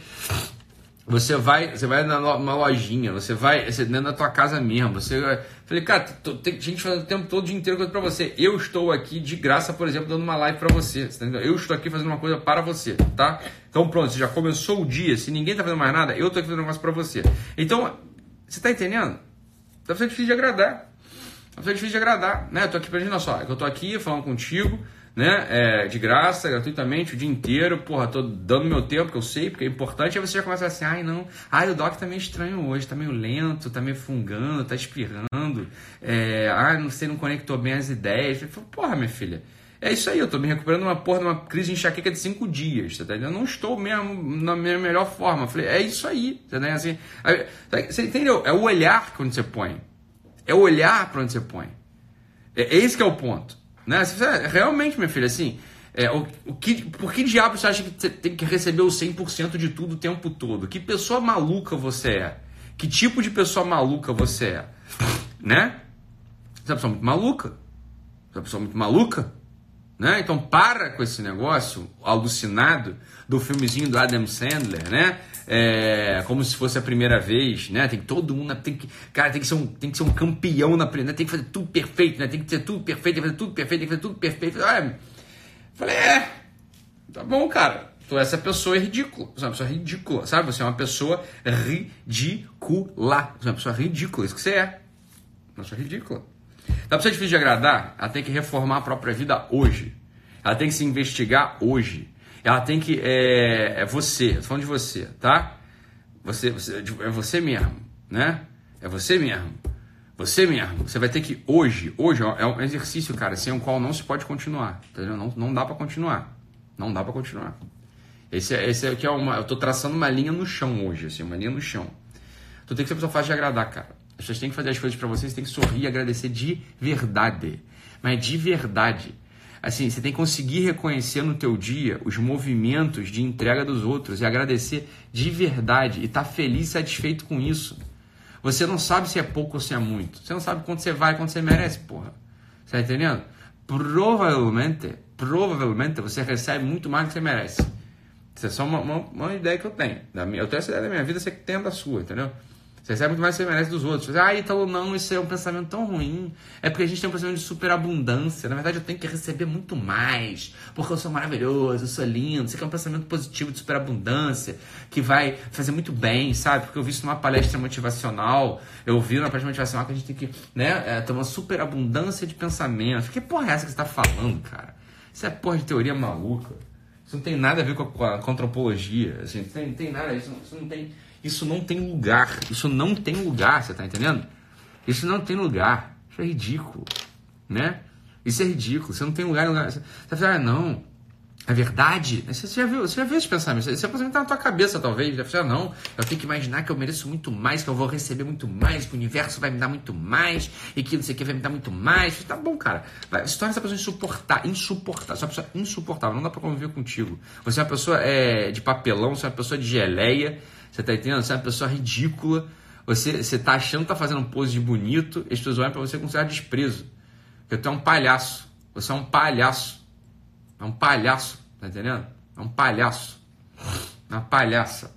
Você vai, você vai numa lojinha, você vai você dentro da tua casa mesmo. Você falei, cara, tem gente fazendo o tempo todo o dia inteiro coisa para você. Eu estou aqui de graça, por exemplo, dando uma live para você. você eu estou aqui fazendo uma coisa para você, tá? Então pronto, você já começou o dia. Se ninguém tá fazendo mais nada, eu tô aqui fazendo um negócio para você. Então, você tá entendendo? Tá sendo difícil de agradar. Tá sendo difícil de agradar, né? Eu tô aqui pra gente, olha só, é eu tô aqui falando contigo né? É, de graça, gratuitamente, o dia inteiro, porra, tô dando meu tempo, que eu sei, porque é importante, aí você já começa assim, ai não, ai o Doc tá meio estranho hoje, tá meio lento, tá meio fungando, tá espirrando, é, ai não sei, não conectou bem as ideias. Eu falo, porra, minha filha, é isso aí, eu tô me recuperando uma porra de uma crise de enxaqueca de cinco dias, tá entendendo? Eu não estou mesmo na minha melhor forma. Eu falei, é isso aí, tá entendendo? Assim, você entendeu? É o olhar que onde você põe. É o olhar para onde você põe. É, é esse que é o ponto. Né? Realmente, minha filha, assim, é, o, o que, por que diabo você acha que você tem que receber o 100% de tudo o tempo todo? Que pessoa maluca você é? Que tipo de pessoa maluca você é? Né? Você é uma pessoa muito maluca. Você é uma pessoa muito maluca. Né? Então para com esse negócio alucinado do filmezinho do Adam Sandler, né? É, como se fosse a primeira vez, né? Tem todo mundo, tem que, cara, tem que ser um, tem que ser um campeão na primeira, tem que fazer tudo perfeito, né? Tem que ser tudo perfeito, tem que fazer tudo perfeito, tem que fazer tudo perfeito. Ah, falei, é, tá bom, cara. Tu essa pessoa é ridícula. Você é uma pessoa ridícula, sabe? Você é uma pessoa ridícula. Você é uma pessoa ridícula, isso que você é. Uma pessoa ridícula. Dá pra ser difícil de agradar? Ela tem que reformar a própria vida hoje. Ela tem que se investigar hoje. Ela tem que. É, é você, tô falando de você, tá? Você, você, é você mesmo, né? É você mesmo. Você mesmo. Você vai ter que hoje, hoje é um exercício, cara, sem o qual não se pode continuar. Entendeu? Não, não dá para continuar. Não dá para continuar. Esse, é, esse é que é uma. Eu tô traçando uma linha no chão hoje, assim, uma linha no chão. Tu tem que ser pessoa fácil de agradar, cara. As pessoas têm que fazer as coisas para vocês, tem que sorrir e agradecer de verdade. Mas de verdade. Assim, você tem que conseguir reconhecer no teu dia os movimentos de entrega dos outros e agradecer de verdade e estar tá feliz satisfeito com isso. Você não sabe se é pouco ou se é muito. Você não sabe quanto você vai, quanto você merece, porra. Você tá entendendo? Provavelmente, provavelmente você recebe muito mais do que você merece. Isso é só uma, uma, uma ideia que eu tenho. Eu tenho essa ideia da minha vida, você tem a da sua, entendeu? Você recebe muito mais que você merece dos outros. Você, ah, Ítalo, não, isso é um pensamento tão ruim. É porque a gente tem um pensamento de superabundância. Na verdade, eu tenho que receber muito mais, porque eu sou maravilhoso, eu sou lindo. Isso aqui é um pensamento positivo de superabundância, que vai fazer muito bem, sabe? Porque eu vi isso numa palestra motivacional. Eu vi numa palestra motivacional que a gente tem que né, é, ter uma superabundância de pensamentos. Que porra é essa que você está falando, cara? Isso é porra de teoria maluca. Isso não tem nada a ver com a, com a, antropologia. Assim, não tem, tem nada, isso não, isso não tem isso não tem lugar. Isso não tem lugar, você tá entendendo? Isso não tem lugar. Isso é ridículo, né? Isso é ridículo. Você não tem lugar. lugar. Você vai falar, ah, não. É verdade? Você já viu, você já viu esse pensamento? Esse pensamento tá na tua cabeça, talvez. Você falar, não, eu tenho que imaginar que eu mereço muito mais, que eu vou receber muito mais, que o universo vai me dar muito mais, e que não sei o que vai me dar muito mais. Tá bom, cara. Vai, se torna essa pessoa insuportável. Insuportável. Você é pessoa insuportável. Não dá pra conviver contigo. Você é uma pessoa é, de papelão, você é uma pessoa de geleia. Você tá entendendo? Você é uma pessoa ridícula. Você, você tá achando que tá fazendo pose de bonito, as pessoas olham pra você com certo desprezo. Porque tu é um palhaço. Você é um palhaço. É um palhaço, tá entendendo? É um palhaço. Uma palhaça.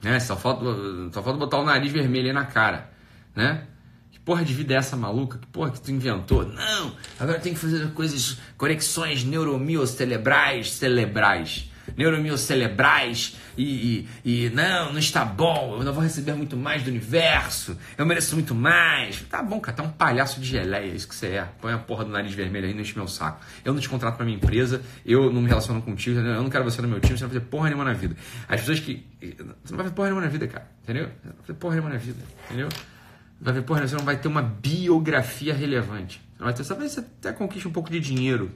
Né? Só falta, só falta botar o nariz vermelho aí na cara. Né? Que porra de vida é essa maluca? Que porra que tu inventou? Não! Agora tem que fazer coisas, conexões neuromios cerebrais, cerebrais neuromios cerebrais e, e, e, não, não está bom, eu não vou receber muito mais do universo, eu mereço muito mais. Tá bom, cara, tá um palhaço de geleia, isso que você é. Põe a porra do nariz vermelho aí não enche meu saco. Eu não te contrato pra minha empresa, eu não me relaciono contigo, eu não quero você no meu time, você não vai fazer porra nenhuma na vida. As pessoas que. Você não vai fazer porra nenhuma na vida, cara, entendeu? Você não vai fazer porra nenhuma na vida, entendeu? Vai ver, porra, você não vai ter uma biografia relevante. Não vai ter, até conquiste um pouco de dinheiro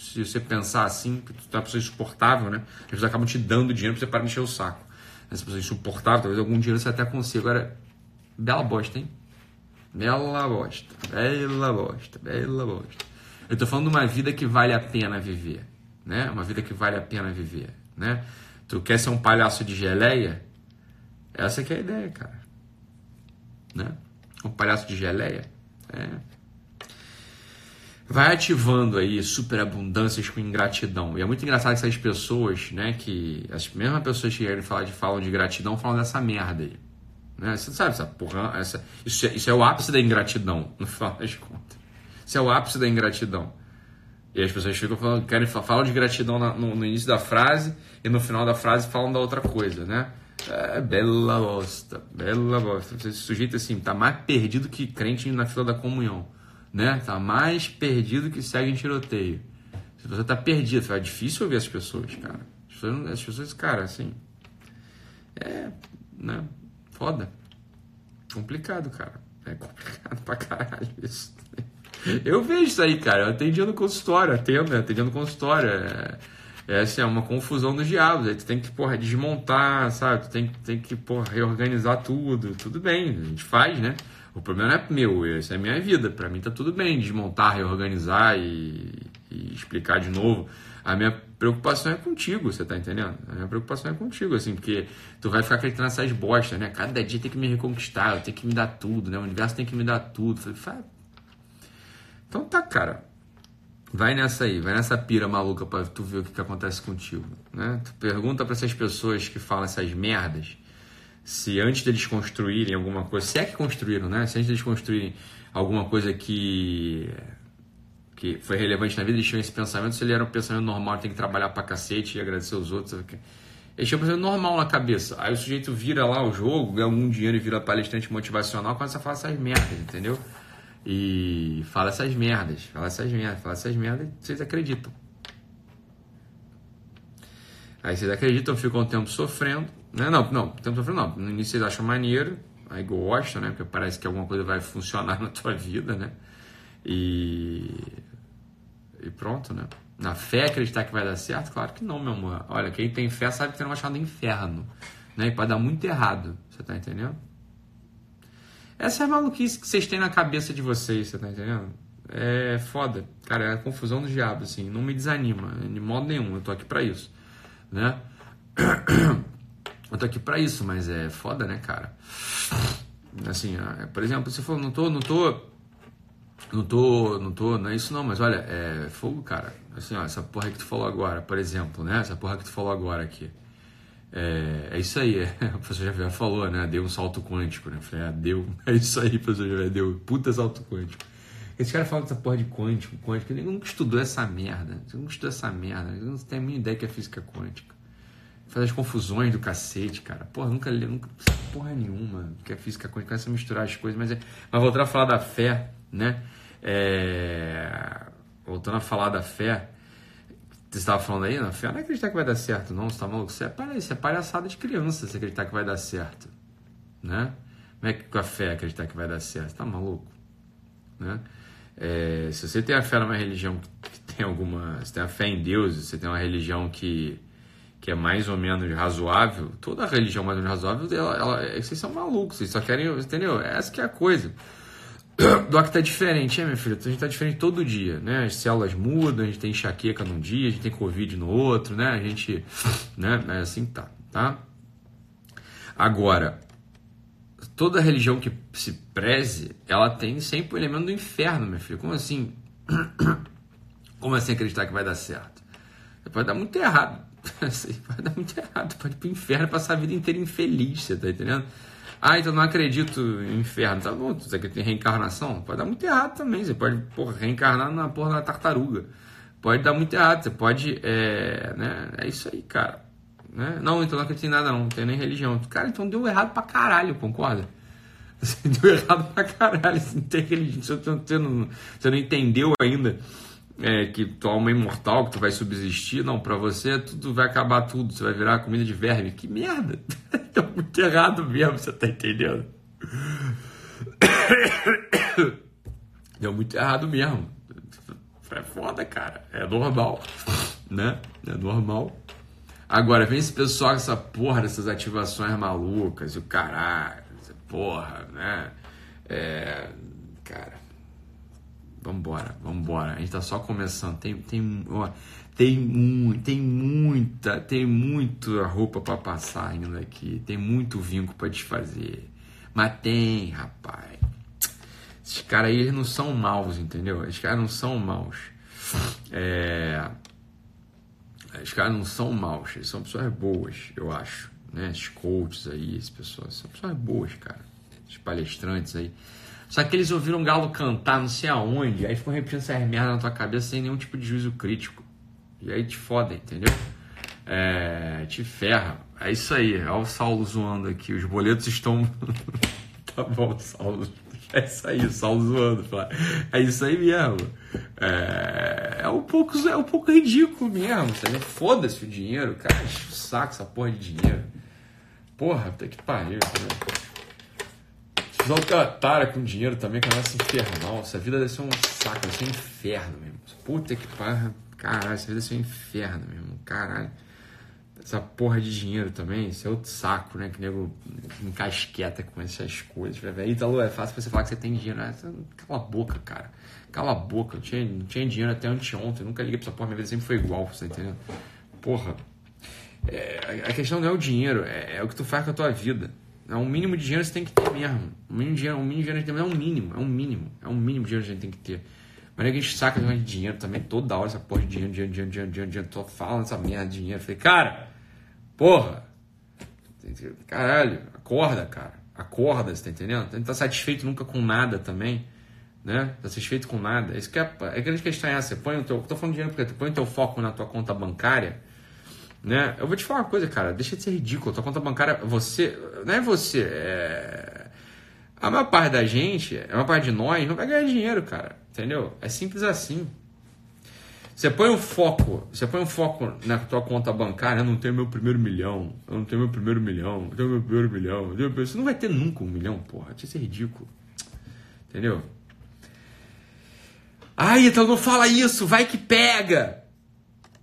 se você pensar assim, que tu é uma pessoa insuportável, né? As pessoas acabam te dando dinheiro pra você parar de encher o saco. Essa pessoa insuportável, talvez algum dinheiro você até consiga. Agora, bela bosta, hein? Bela bosta, bela bosta, bela bosta. Eu tô falando de uma vida que vale a pena viver, né? Uma vida que vale a pena viver, né? Tu quer ser um palhaço de geleia? Essa que é a ideia, cara. Né? Um palhaço de geleia? É. Vai ativando aí superabundâncias com ingratidão. E é muito engraçado que essas pessoas, né, que as mesmas pessoas que querem falar de falam de gratidão falam dessa merda aí. Né? Você sabe, essa porra, essa, isso, é, isso é o ápice da ingratidão, no final das contas. Isso é o ápice da ingratidão. E as pessoas ficam falando, querem falam de gratidão no, no, início da frase e no final da frase falam da outra coisa, né? É, bela bosta, bela bosta. Esse sujeito assim tá mais perdido que crente na fila da comunhão, né? Tá mais perdido que segue em tiroteio. Se você tá perdido, é difícil ouvir as pessoas, cara. As pessoas, as pessoas cara, assim, é, né? Foda. Complicado, cara. É complicado pra caralho isso. Eu vejo isso aí, cara. Eu atendendo consultório, atendo, atendendo consultório. É, é, assim, é uma confusão dos diabos. Aí tu tem que, porra, desmontar, sabe? Tu tem, tem que, porra, reorganizar tudo. Tudo bem, a gente faz, né? O problema não é meu, essa é a minha vida. Para mim tá tudo bem desmontar, reorganizar e, e, explicar de novo. A minha preocupação é contigo, você tá entendendo? A minha preocupação é contigo, assim, porque tu vai ficar acreditando nessas bostas, né? Cada dia tem que me reconquistar, eu tenho que me dar tudo, né? O universo tem que me dar tudo. Então tá, cara. Vai nessa aí, vai nessa pira maluca pra tu ver o que, que acontece contigo. Né? Tu pergunta para essas pessoas que falam essas merdas se antes deles construírem alguma coisa, se é que construíram, né? Se antes deles construírem alguma coisa que que foi relevante na vida, eles tinham esse pensamento, se ele era um pensamento normal, tem que trabalhar pra cacete e agradecer os outros. Eles tinham um pensamento normal na cabeça. Aí o sujeito vira lá o jogo, ganha algum dinheiro e vira palestrante motivacional, começa a falar essas merdas, entendeu? E fala essas merdas, fala essas merdas, fala essas merdas e vocês acreditam. Aí vocês acreditam, ficam um tempo sofrendo. Né? Não, não, tempo sofrendo não. No início vocês acham maneiro, aí gostam, né? Porque parece que alguma coisa vai funcionar na tua vida, né? E, e pronto, né? Na fé acreditar que vai dar certo? Claro que não, meu amor. Olha, quem tem fé sabe que não vai achar no inferno. Né? E pode dar muito errado. Você tá entendendo? Essa é a maluquice que vocês têm na cabeça de vocês, você tá entendendo? É foda. Cara, é a confusão do diabo, assim. Não me desanima, de modo nenhum. Eu tô aqui para isso, né? Eu tô aqui para isso, mas é foda, né, cara? Assim, é, por exemplo, se for, não tô, não tô, não tô, não tô, não é isso não, mas olha, é fogo, cara. Assim, ó, essa porra que tu falou agora, por exemplo, né? Essa porra que tu falou agora aqui. É, é isso aí, é. o professor Javier falou, né? Deu um salto quântico, né? Falei, ah, deu. É isso aí, professor Javier, deu. Puta salto quântico. Esse cara fala dessa porra de quântico, quântico. Ele nunca estudou essa merda. Você nunca estudou essa merda. Ele não tem a mínima ideia que é física quântica. Faz as confusões do cacete, cara. Porra, nunca li, nunca. Porra nenhuma que é física quântica. Começa a misturar as coisas, mas é. Mas voltando a falar da fé, né? É... Voltando a falar da fé. Você estava falando aí, na fé não é acreditar que vai dar certo, não. Você está maluco? Isso é, isso é palhaçada de criança, você acreditar que vai dar certo. Né? Como é que com a fé acreditar que vai dar certo? Tá maluco? Né? É, se você tem a fé numa religião que tem alguma. Você tem a fé em Deus, você tem uma religião que, que é mais ou menos razoável, toda religião mais ou menos razoável, ela, ela, vocês são malucos, vocês só querem. Entendeu? Essa que é a coisa. Doc tá diferente, é, minha filha? A gente tá diferente todo dia, né? As células mudam, a gente tem enxaqueca num dia, a gente tem Covid no outro, né? A gente. Né? É assim que tá, tá? Agora, toda religião que se preze, ela tem sempre o elemento do inferno, minha filha. Como assim? Como assim acreditar que vai dar certo? Pode dar muito errado. Pode dar muito errado. Pode ir pro inferno passar a vida inteira infeliz, você tá entendendo? Ah, então não acredito em inferno. Tá bom, você tem reencarnação? Pode dar muito errado também. Você pode porra, reencarnar na porra da tartaruga. Pode dar muito errado. Você pode. É, né? é isso aí, cara. Né? Não, então não acredito em nada, não. Não tem nem religião. Cara, então deu errado pra caralho, concorda? Você deu errado pra caralho. Você não tem religião. Você não, você não entendeu ainda é, que alma é imortal, que tu vai subsistir. Não, para você tudo vai acabar tudo, você vai virar comida de verme. Que merda! Tá muito errado mesmo, você tá entendendo? Deu muito errado mesmo. É foda, cara. É normal, né? É normal. Agora, vem esse pessoal com essa porra dessas ativações malucas, o caralho, porra, né? É, cara, Vambora, vambora. A gente tá só começando. Tem, tem, ó, tem, tem muita, tem muita roupa para passar ainda aqui. Tem muito vinco para desfazer. Mas tem, rapaz. Esses caras aí não são maus, entendeu? Esses caras não são maus. É... Esses caras não são maus, eles são pessoas boas, eu acho. Né? Esses coaches aí, essas pessoas, são pessoas boas, cara. Esses palestrantes aí. Só que eles ouviram um galo cantar não sei aonde, aí ficam repetindo essa merda na tua cabeça sem nenhum tipo de juízo crítico. E aí te foda, entendeu? É, te ferra. É isso aí. Olha o Saulo zoando aqui. Os boletos estão. tá bom, Saulo. É isso aí, o Saulo zoando. É isso aí mesmo. É, é, um, pouco, é um pouco ridículo mesmo. Foda-se o dinheiro. Cara, saco essa porra de dinheiro. Porra, até que pariu. Né? Uma tara com dinheiro também, que é nossa infernal. Essa vida deve ser um saco, deve ser um inferno mesmo. Puta que pariu. Caralho, essa vida deve ser um inferno mesmo. Caralho essa porra de dinheiro também, isso é outro saco, né? Que nego encasqueta com essas coisas. Ítalo, é fácil você falar que você tem dinheiro. Né? Cala a boca, cara. Cala a boca. Eu tinha, não tinha dinheiro até anteontem. Eu nunca liguei pra essa porra. Minha vida sempre foi igual, você tá entendendo? Porra. É, a questão não é o dinheiro, é, é, o que tu faz com a tua vida. É um mínimo de dinheiro que você tem que ter mesmo. Um mínimo de dinheiro, um mínimo de dinheiro é um mínimo, é um mínimo. É um mínimo de dinheiro que a gente tem que ter. Mas a gente saca de dinheiro também, toda hora essa porra de dinheiro, dinheiro, dinheiro, dinheiro, dinheiro, dinheiro. Tô falando essa merda de dinheiro. Eu falei, cara, Porra! Caralho, acorda, cara. Acorda, você tá entendendo? Não tá satisfeito nunca com nada também. Né? Tá satisfeito com nada. Isso que é, a grande questão é essa. Põe o teu. Tô falando de dinheiro porque tu põe o teu foco na tua conta bancária. Né? Eu vou te falar uma coisa, cara. Deixa de ser ridículo. Tua conta bancária, você. Não é você. É... A maior parte da gente, a maior parte de nós, não vai ganhar dinheiro, cara. Entendeu? É simples assim. Você põe um foco, você põe um foco na tua conta bancária, eu não tenho meu primeiro milhão, eu não tenho meu primeiro milhão, eu tenho meu primeiro milhão. Você não vai ter nunca um milhão, porra. Isso é ridículo. Entendeu? Ai, então não fala isso, vai que pega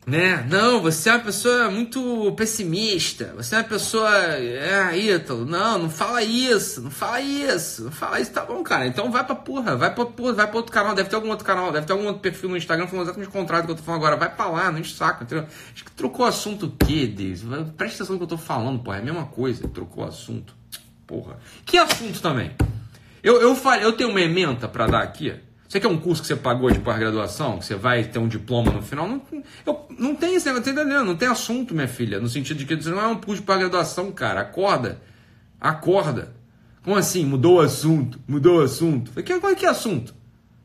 né? Não, você é uma pessoa muito pessimista. Você é uma pessoa. É, Ítalo, não, não fala isso, não fala isso, não fala isso, tá bom, cara. Então vai pra porra, vai pra porra, vai pra outro canal, deve ter algum outro canal, deve ter algum outro perfil no Instagram falando exatamente o contrário que eu tô falando agora. Vai pra lá, não enche saco, entendeu? Acho que trocou assunto o quê, Deus? Presta atenção no que eu tô falando, porra. É a mesma coisa, trocou assunto. Porra. Que assunto também? Eu, eu, falei, eu tenho uma ementa pra dar aqui. Você quer um curso que você pagou de pós-graduação, que você vai ter um diploma no final? Não, eu, não tem esse negócio, tá entendendo? Não tem assunto, minha filha, no sentido de que você não é um curso de pós-graduação, cara. Acorda. Acorda. Como assim? Mudou o assunto? Mudou o assunto? Que, qual é que é assunto?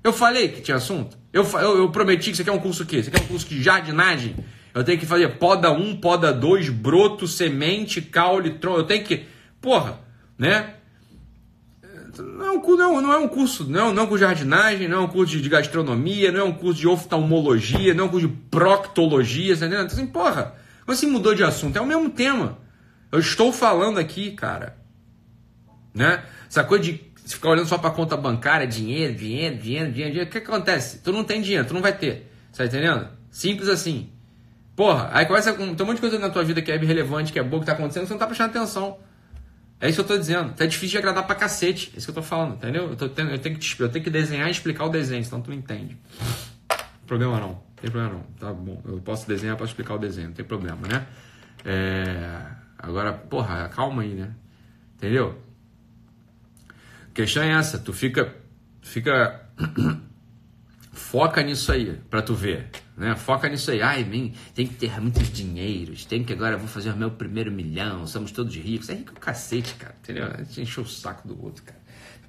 Eu falei que tinha assunto? Eu, eu, eu prometi que você quer um curso o quê? Você quer um curso de jardinagem? Eu tenho que fazer poda 1, poda 2, broto, semente, caule, tronco. Eu tenho que. Porra, né? Não é um, não, não é um curso, não, não é um curso de jardinagem, não é um curso de gastronomia, não é um curso de oftalmologia, não é um curso de proctologia, tá entendendo? Assim, porra, como assim mudou de assunto? É o mesmo tema. Eu estou falando aqui, cara. Né? Essa coisa de ficar olhando só pra conta bancária, dinheiro, dinheiro, dinheiro, dinheiro, dinheiro. O que, que acontece? Tu não tem dinheiro, tu não vai ter. Tá entendendo? Simples assim. Porra, aí começa com. Tem um monte de coisa na tua vida que é irrelevante, que é boa, que tá acontecendo, você não tá prestando atenção. É isso que eu tô dizendo. Tá difícil de agradar pra cacete. É isso que eu tô falando, entendeu? Eu, tô tendo, eu, tenho, que, eu tenho que desenhar e explicar o desenho, senão tu entende. Problema não. Tem problema não. Tá bom. Eu posso desenhar para explicar o desenho, não tem problema, né? É... Agora, porra, calma aí, né? Entendeu? A questão é essa. Tu fica. Fica. Foca nisso aí, pra tu ver. Né? Foca nisso aí. Ai, mim, tem que ter muitos dinheiros. Tem que agora vou fazer o meu primeiro milhão. Somos todos ricos. É rico o cacete, cara. Entendeu? A gente encheu o saco do outro, cara.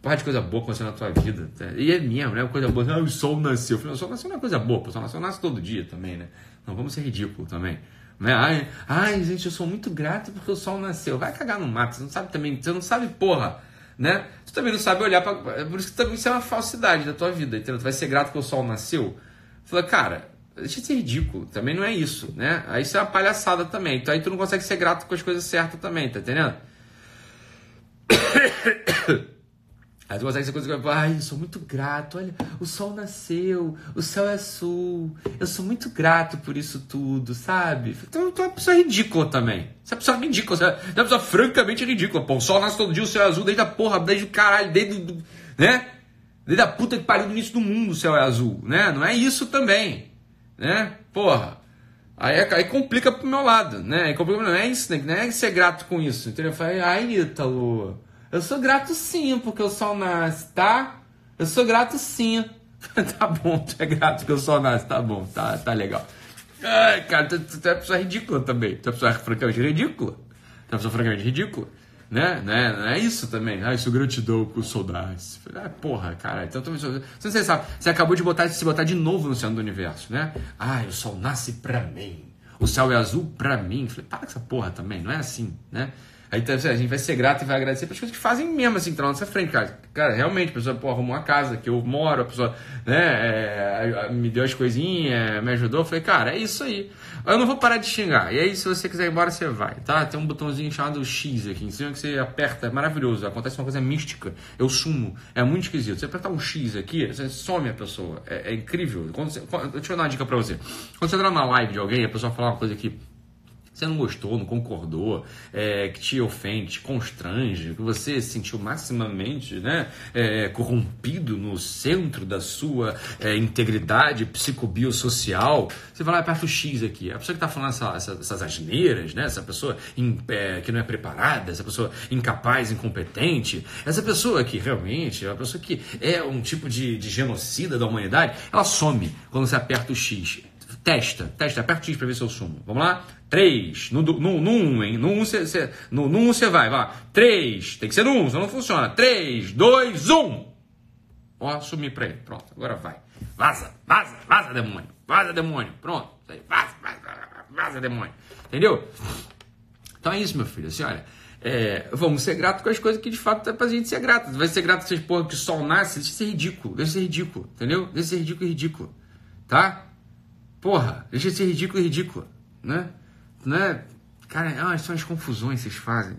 Parte de coisa boa acontecendo na tua vida. Tá? E é mesmo, né? Coisa boa. Ah, o sol nasceu. O sol nasceu não é coisa boa. O sol nasceu nasce todo dia também, né? Não vamos ser ridículo também. Né? Ai, ai, gente, eu sou muito grato porque o sol nasceu. Vai cagar no mato. Você não sabe também. Você não sabe, porra. Né? Também não sabe olhar para. Por isso que também isso é uma falsidade da tua vida. Entendeu? Tu vai ser grato porque o sol nasceu. Fala, cara, Deixa de ser ridículo. Também não é isso, né? Aí isso é uma palhaçada também. Então aí tu não consegue ser grato com as coisas certas também, tá entendendo? Aí tu consegue ser coisa que ai, eu sou muito grato, olha, o sol nasceu, o céu é azul, eu sou muito grato por isso tudo, sabe? Então tu é uma pessoa ridícula também. Você é uma pessoa ridícula, você é uma pessoa francamente ridícula. Pô, o sol nasce todo dia, o céu é azul, desde a porra, desde o caralho, desde, né? Desde a puta que pariu do início do mundo o céu é azul, né? Não é isso também né? Porra. Aí, aí complica pro meu lado, né? Aí complica, não é isso? Não é ser grato com isso, entendeu? Eu falei, ai, Ítalo, eu sou grato sim, porque o sol nasce, tá? Eu sou grato sim. tá bom, tu é grato que eu sou nasce, tá bom, tá, tá legal. Ai, cara, tu, tu, tu é uma pessoa ridícula também. Tu é uma pessoa francamente ridícula. Tu é uma pessoa francamente ridícula. Né? Né? Não é isso também. Ah, isso gratidão com saudades. Ah, porra, cara. Então, você sabe, você acabou de botar, se botar de novo no centro do universo, né? Ah, o sol nasce pra mim. O céu é azul pra mim. Falei, para com essa porra também, não é assim, né? Aí então, a gente vai ser grato e vai agradecer pelas coisas que fazem mesmo assim, estão na nossa frente, cara. Cara, realmente, a pessoa pô, arrumou uma casa que eu moro, a pessoa né, é, me deu as coisinhas, me ajudou. Eu falei, cara, é isso aí. Eu não vou parar de xingar. E aí, se você quiser ir embora, você vai, tá? Tem um botãozinho chamado X aqui em cima que você aperta, é maravilhoso. Acontece uma coisa mística. Eu sumo. É muito esquisito. Você apertar um X aqui, você some a pessoa. É, é incrível. Quando você, quando, deixa eu dar uma dica pra você. Quando você entrar na live de alguém, a pessoa falar uma coisa aqui você não gostou, não concordou, é, que te ofende, te constrange, que você se sentiu maximamente né, é, corrompido no centro da sua é, integridade psicobiosocial, você vai lá aperta o X aqui. A pessoa que está falando essa, essa, essas asneiras, né, essa pessoa in, é, que não é preparada, essa pessoa incapaz, incompetente, essa pessoa que realmente é uma pessoa que é um tipo de, de genocida da humanidade, ela some quando você aperta o X. Testa, testa, aperta o X para ver se eu sumo. Vamos lá? 3. No 1, no, no 1, hein? No 1 você no, no um vai, vá. 3. Tem que ser no 1, senão não funciona. 3, 2, 1. Ó, sumi pra ele. Pronto, agora vai. Vaza, vaza, vaza, demônio. Vaza, demônio. Pronto. Vaza, vaza, vaza, demônio. Entendeu? Então é isso, meu filho. Assim, olha. É, vamos ser gratos com as coisas que de fato é pra gente ser grato. Vai ser grato com essas porra que o sol nasce, de ser ridículo, de ser ridículo, entendeu? De ser ridículo ridículo, tá? Porra, deixa de ser ridículo e ridículo, né? Né? Cara, são as confusões que vocês fazem.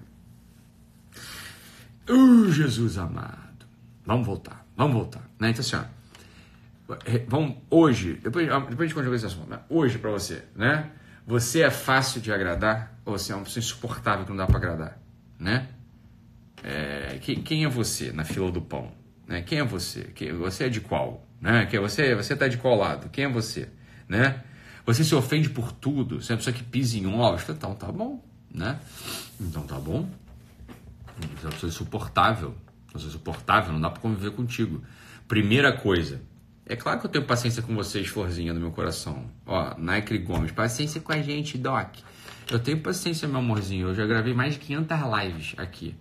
Uh, Jesus amado. Vamos voltar, vamos voltar. Né? Então assim, ó, vamos, hoje, depois, depois a gente continua esse assunto, né? hoje para você, né? Você é fácil de agradar ou você é uma pessoa insuportável que não dá para agradar, né? É, quem, quem, é você na fila do pão? Né? Quem é você? Quem, você é de qual? Né? Quem, você, você tá de qual lado? Quem é você? Né? Você se ofende por tudo, você é uma pessoa que pisa em ovos, então tá bom, né? Então tá bom. Você é uma pessoa insuportável, você é insuportável, não dá para conviver contigo. Primeira coisa, é claro que eu tenho paciência com vocês, florzinha do meu coração. Ó, Nike Gomes, paciência com a gente, Doc. Eu tenho paciência, meu amorzinho. Eu já gravei mais de 500 lives aqui.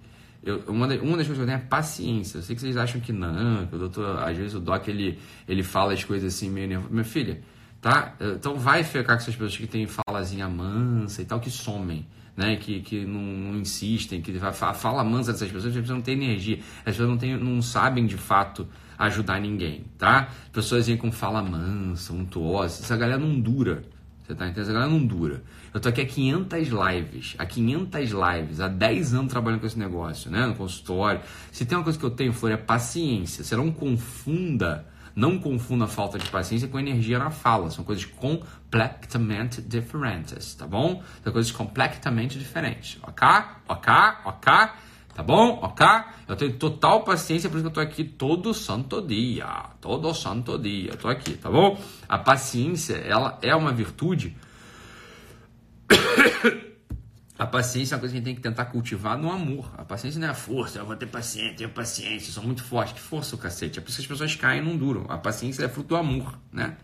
Eu, uma, das, uma das coisas que eu tenho é paciência. Eu sei que vocês acham que não, que o doutor, às vezes o Doc ele, ele fala as coisas assim meio nervoso. Minha filha, tá? Então vai ficar com essas pessoas que têm falazinha mansa e tal, que somem, né? Que, que não, não insistem, que fala mansa dessas pessoas, as pessoas não têm energia, as pessoas não, têm, não sabem de fato ajudar ninguém, tá? Pessoas vêm com fala mansa, untuosa, essa galera não dura. Você tá entendendo? Essa galera não dura. Eu tô aqui há 500 lives, há 500 lives, há 10 anos trabalhando com esse negócio, né? No consultório. Se tem uma coisa que eu tenho, Flor, é paciência. Você não confunda não confunda falta de paciência com energia na fala. São coisas completamente diferentes, tá bom? São coisas completamente diferentes. Ok? Ok? Ok? Tá bom? Ok? Eu tenho total paciência, por isso que eu tô aqui todo santo dia. Todo santo dia. Eu tô aqui, tá bom? A paciência, ela é uma virtude a paciência é uma coisa que a gente tem que tentar cultivar no amor. A paciência não é a força, eu vou ter paciência, tenho paciência, sou muito forte. Que força o cacete? É por isso que as pessoas caem e não duram. A paciência é fruto do amor, né?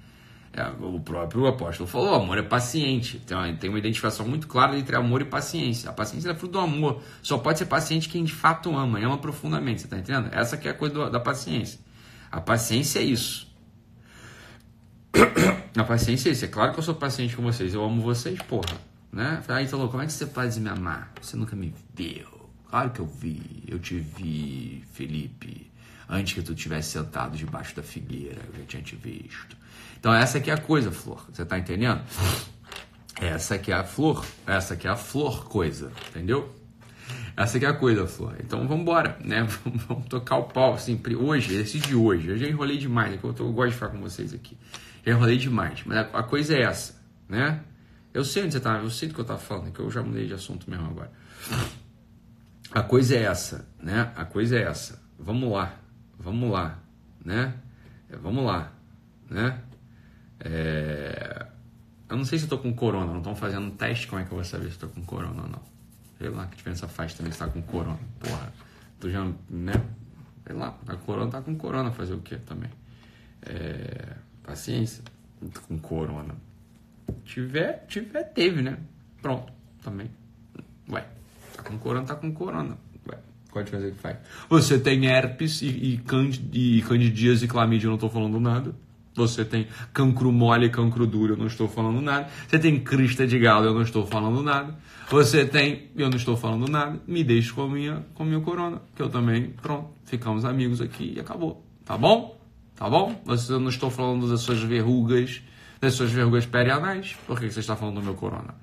É, o próprio apóstolo falou: amor é paciente. Então, tem uma identificação muito clara entre amor e paciência. A paciência é fruto do amor. Só pode ser paciente quem de fato ama, ama profundamente. Você está entendendo? Essa que é a coisa do, da paciência. A paciência é isso. A paciência é isso. É claro que eu sou paciente com vocês. Eu amo vocês, porra. Né? Aí falou, como é que você pode me amar? Você nunca me viu. Claro que eu vi. Eu te vi, Felipe. Antes que tu tivesse sentado debaixo da figueira, eu já tinha te visto. Então essa aqui é a coisa, Flor. Você tá entendendo? Essa aqui é a flor. Essa aqui é a flor coisa. Entendeu? Essa aqui é a coisa, Flor. Então vamos embora, né? Vamos tocar o pau, sempre. Hoje, esse de hoje. Eu já enrolei demais. É eu, tô, eu gosto de ficar com vocês aqui. Já enrolei demais. Mas a, a coisa é essa, né? Eu sei onde você tá, eu que eu tava falando, que eu já mudei de assunto mesmo agora. A coisa é essa, né? A coisa é essa. Vamos lá, vamos lá, né? É, vamos lá, né? É... Eu não sei se eu tô com corona, não estão fazendo teste, como é que eu vou saber se eu tô com corona ou não? Sei lá que diferença faz também se tá com corona, porra. Tu já, né? Sei lá, a corona tá com corona, fazer o quê também? É, paciência com corona. Tiver, tiver, teve, né? Pronto, também. Ué, tá com corona, tá com corona. Ué, pode fazer o que faz. Você tem herpes e, e, candid, e candidíase e clamídia, eu não tô falando nada. Você tem cancro mole e cancro duro, eu não estou falando nada. Você tem crista de galo, eu não estou falando nada. Você tem, eu não estou falando nada. Me deixe com a minha, com a minha corona, que eu também, pronto, ficamos amigos aqui e acabou. Tá bom? Tá bom? Você, eu não estou falando das suas verrugas, das suas verrugas perianais. Por que você está falando do meu corona?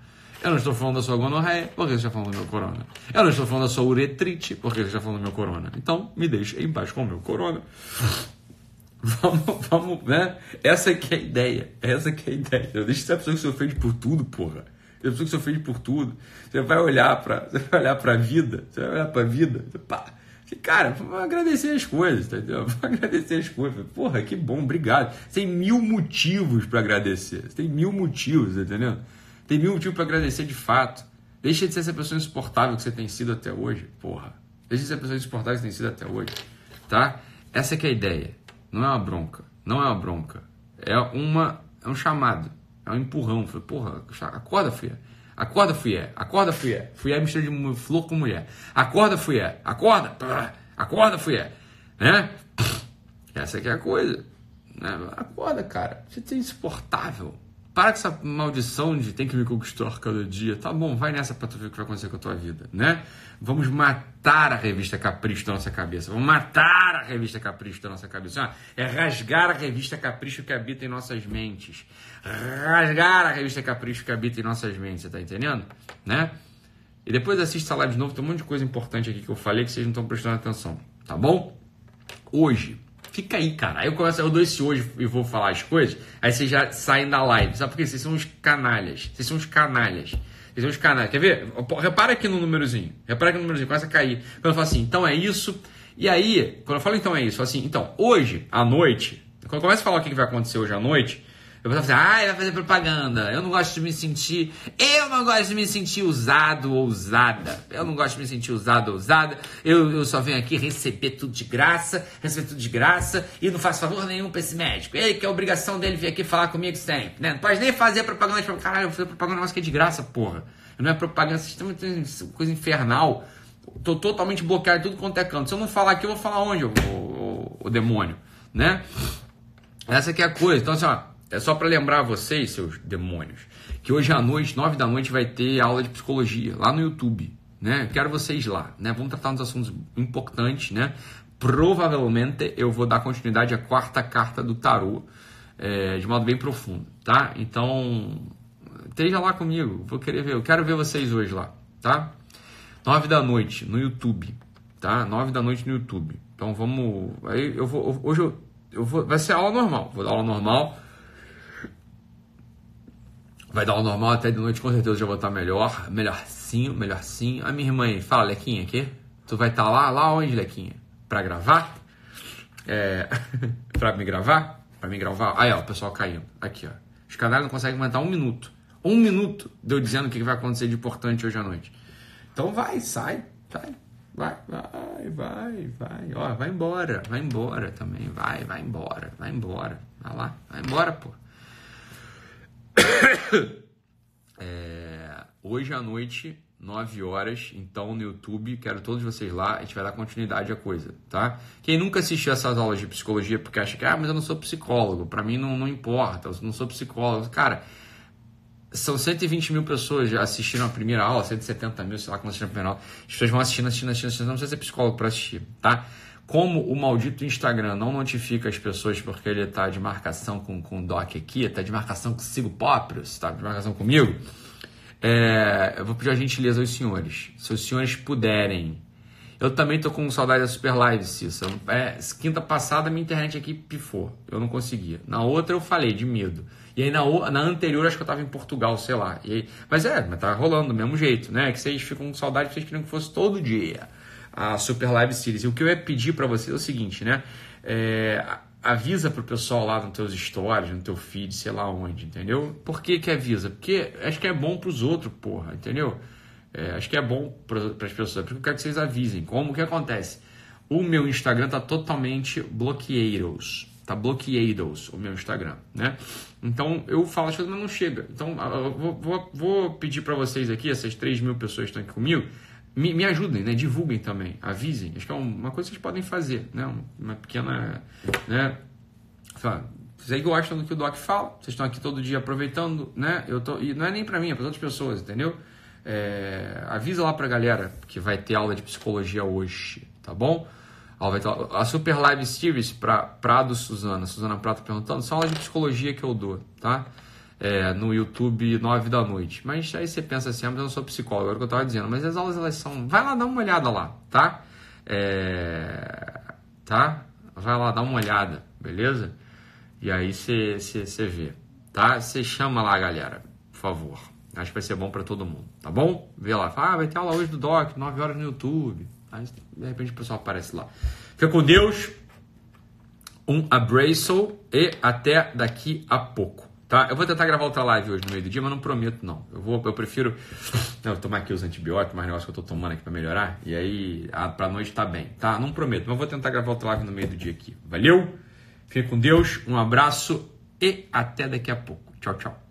Eu não estou falando da sua gonorreia, por que você está falando do meu corona? Eu não estou falando da sua uretrite, por que você está falando do meu corona? Então, me deixe em paz com o meu corona. Vamos, vamos, né? Essa que é a ideia. Essa que é a ideia. Deixa de ser a pessoa que se ofende por tudo, porra. Você a pessoa que se ofende por tudo. Você vai olhar para, você vai olhar para a vida, você vai olhar para a vida, pá. Cara, vamos agradecer as coisas, entendeu? Vamos agradecer as coisas. Porra, que bom, obrigado. Tem mil motivos para agradecer. Tem mil motivos, entendeu? Tem mil motivos para agradecer de fato. Deixa de ser essa pessoa insuportável que você tem sido até hoje, porra. Deixa de ser a pessoa insuportável que você tem sido até hoje, tá? Essa é a ideia. Não é uma bronca. Não é uma bronca. É, uma, é um chamado. É um empurrão. Falei, porra, acorda, filha. Acorda, Fuyé. Acorda, Fuyé. Fuyé mistura de flor com mulher. Acorda, Fuyé. Acorda. Acorda, Fuyé. Né? Essa aqui é a coisa. Né? Acorda, cara. Você é insuportável. Para com essa maldição de tem que me conquistar cada dia. Tá bom, vai nessa pra tu ver o que vai acontecer com a tua vida, né? Vamos matar a revista Capricho da nossa cabeça. Vamos matar a revista Capricho da nossa cabeça. É rasgar a revista Capricho que habita em nossas mentes. Rasgar a revista Capricho que habita em nossas mentes, você tá entendendo? Né? E depois assista live de novo, tem um monte de coisa importante aqui que eu falei que vocês não estão prestando atenção, tá bom? Hoje, Fica aí, cara. Aí eu começo, eu dou esse hoje e vou falar as coisas, aí vocês já saem da live. Sabe por quê? Vocês são os canalhas. Vocês são os canalhas. Vocês são os canalhas. Quer ver? Repara aqui no númerozinho. Repara aqui no númerozinho. Começa a cair. Quando eu falo assim, então é isso. E aí, quando eu falo então é isso, assim, então, hoje à noite, quando eu começo a falar o que vai acontecer hoje à noite, eu falar assim, ah, vai fazer propaganda. Eu não gosto de me sentir. Eu não gosto de me sentir usado ou usada. Eu não gosto de me sentir usado ou usada. Eu, eu só venho aqui receber tudo de graça, receber tudo de graça e não faço favor nenhum pra esse médico. Ele que é obrigação dele vir aqui falar comigo sempre, né? Não pode nem fazer propaganda de caralho, eu vou fazer propaganda nossa que é de graça, porra. Não é propaganda, sistema coisa infernal. Tô totalmente bloqueado tudo quanto é canto. Se eu não falar aqui, eu vou falar onde, o, o, o demônio, né? Essa que é a coisa. Então, assim, ó é só para lembrar vocês, seus demônios, que hoje à noite, nove da noite, vai ter aula de psicologia lá no YouTube. Né? Quero vocês lá. Né? Vamos tratar uns assuntos importantes. Né? Provavelmente eu vou dar continuidade à quarta carta do tarô é, de modo bem profundo. Tá? Então, esteja lá comigo. Vou querer ver. Eu quero ver vocês hoje lá. Tá? Nove da noite no YouTube. Tá? Nove da noite no YouTube. Então vamos. Aí eu vou. Hoje eu, eu vou. Vai ser aula normal. Vou dar aula normal Vai dar o normal até de noite, com certeza já vou estar melhor, melhorzinho, melhorzinho. A minha irmã aí, fala, Lequinha, aqui. Tu vai estar lá, lá onde, Lequinha? Pra gravar? É... pra me gravar? Pra me gravar? Aí, ó, o pessoal caindo. Aqui, ó. Os canais não conseguem aguentar um minuto. Um minuto de eu dizendo o que vai acontecer de importante hoje à noite. Então vai, sai, sai. Vai, vai, vai, vai. Ó, vai embora, vai embora também. Vai, vai embora, vai embora. Vai lá, vai embora, pô. É, hoje à noite, 9 horas, então no YouTube, quero todos vocês lá, a gente vai dar continuidade à coisa, tá? Quem nunca assistiu essas aulas de psicologia porque acha que, ah, mas eu não sou psicólogo, para mim não, não importa, eu não sou psicólogo. Cara, são 120 mil pessoas já assistiram a primeira aula, 170 mil, sei lá, quando assistiram a primeira aula. As pessoas vão assistindo, assistindo, assistindo, assistindo, não precisa ser psicólogo para assistir, tá? Como o maldito Instagram não notifica as pessoas porque ele está de marcação com, com o Doc aqui, está de marcação consigo próprio, está de marcação comigo, é, eu vou pedir a gentileza aos senhores. Se os senhores puderem. Eu também tô com saudade da Super Live, Cissa. É, quinta passada minha internet aqui pifou. Eu não conseguia. Na outra eu falei de medo. E aí na, na anterior acho que eu tava em Portugal, sei lá. Aí, mas é, mas tá rolando do mesmo jeito, né? Que vocês ficam com saudade, vocês queriam que fosse todo dia a Super Live Series. E o que eu ia pedir para vocês é o seguinte, né? É, avisa pro pessoal lá nos teus stories, no teu feed, sei lá onde, entendeu? Por que que avisa? Porque acho que é bom pros outros, porra, entendeu? É, acho que é bom para as pessoas, porque eu quero que vocês avisem. Como que acontece? o meu Instagram tá totalmente bloqueados. Tá bloqueados o meu Instagram, né? Então eu falo as coisas, mas não chega. Então eu vou, vou, vou pedir para vocês aqui, essas 3 mil pessoas que estão aqui comigo, me, me, ajudem, né? Divulguem também, avisem. Acho que é uma coisa que vocês podem fazer, né? Uma pequena, né? Vocês gostam do que o Doc fala, vocês estão aqui todo dia aproveitando, né? Eu tô, e não é nem para mim, é para outras pessoas, entendeu? É, avisa lá pra galera que vai ter aula de psicologia hoje, tá bom? A Super Live Series para Prado Suzana, Suzana Prato perguntando, são aulas de psicologia que eu dou, tá? É, no YouTube, 9 da noite. Mas aí você pensa assim, ah, mas eu não sou psicólogo, era o que eu estava dizendo. Mas as aulas, elas são... Vai lá dar uma olhada lá, tá? É... Tá? Vai lá dar uma olhada, beleza? E aí você vê, tá? Você chama lá, galera, por favor. Acho que vai ser bom para todo mundo, tá bom? Vê lá, fala, ah, vai ter aula hoje do Doc, 9 horas no YouTube. Aí, de repente o pessoal aparece lá. Fica com Deus, um abraço e até daqui a pouco. Tá? Eu vou tentar gravar outra live hoje no meio do dia, mas não prometo não. Eu vou, eu prefiro não, tomar aqui os antibióticos, mais negócio que eu tô tomando aqui para melhorar, e aí a, pra noite tá bem, tá? Não prometo, mas vou tentar gravar outra live no meio do dia aqui. Valeu? Fique com Deus, um abraço e até daqui a pouco. Tchau, tchau.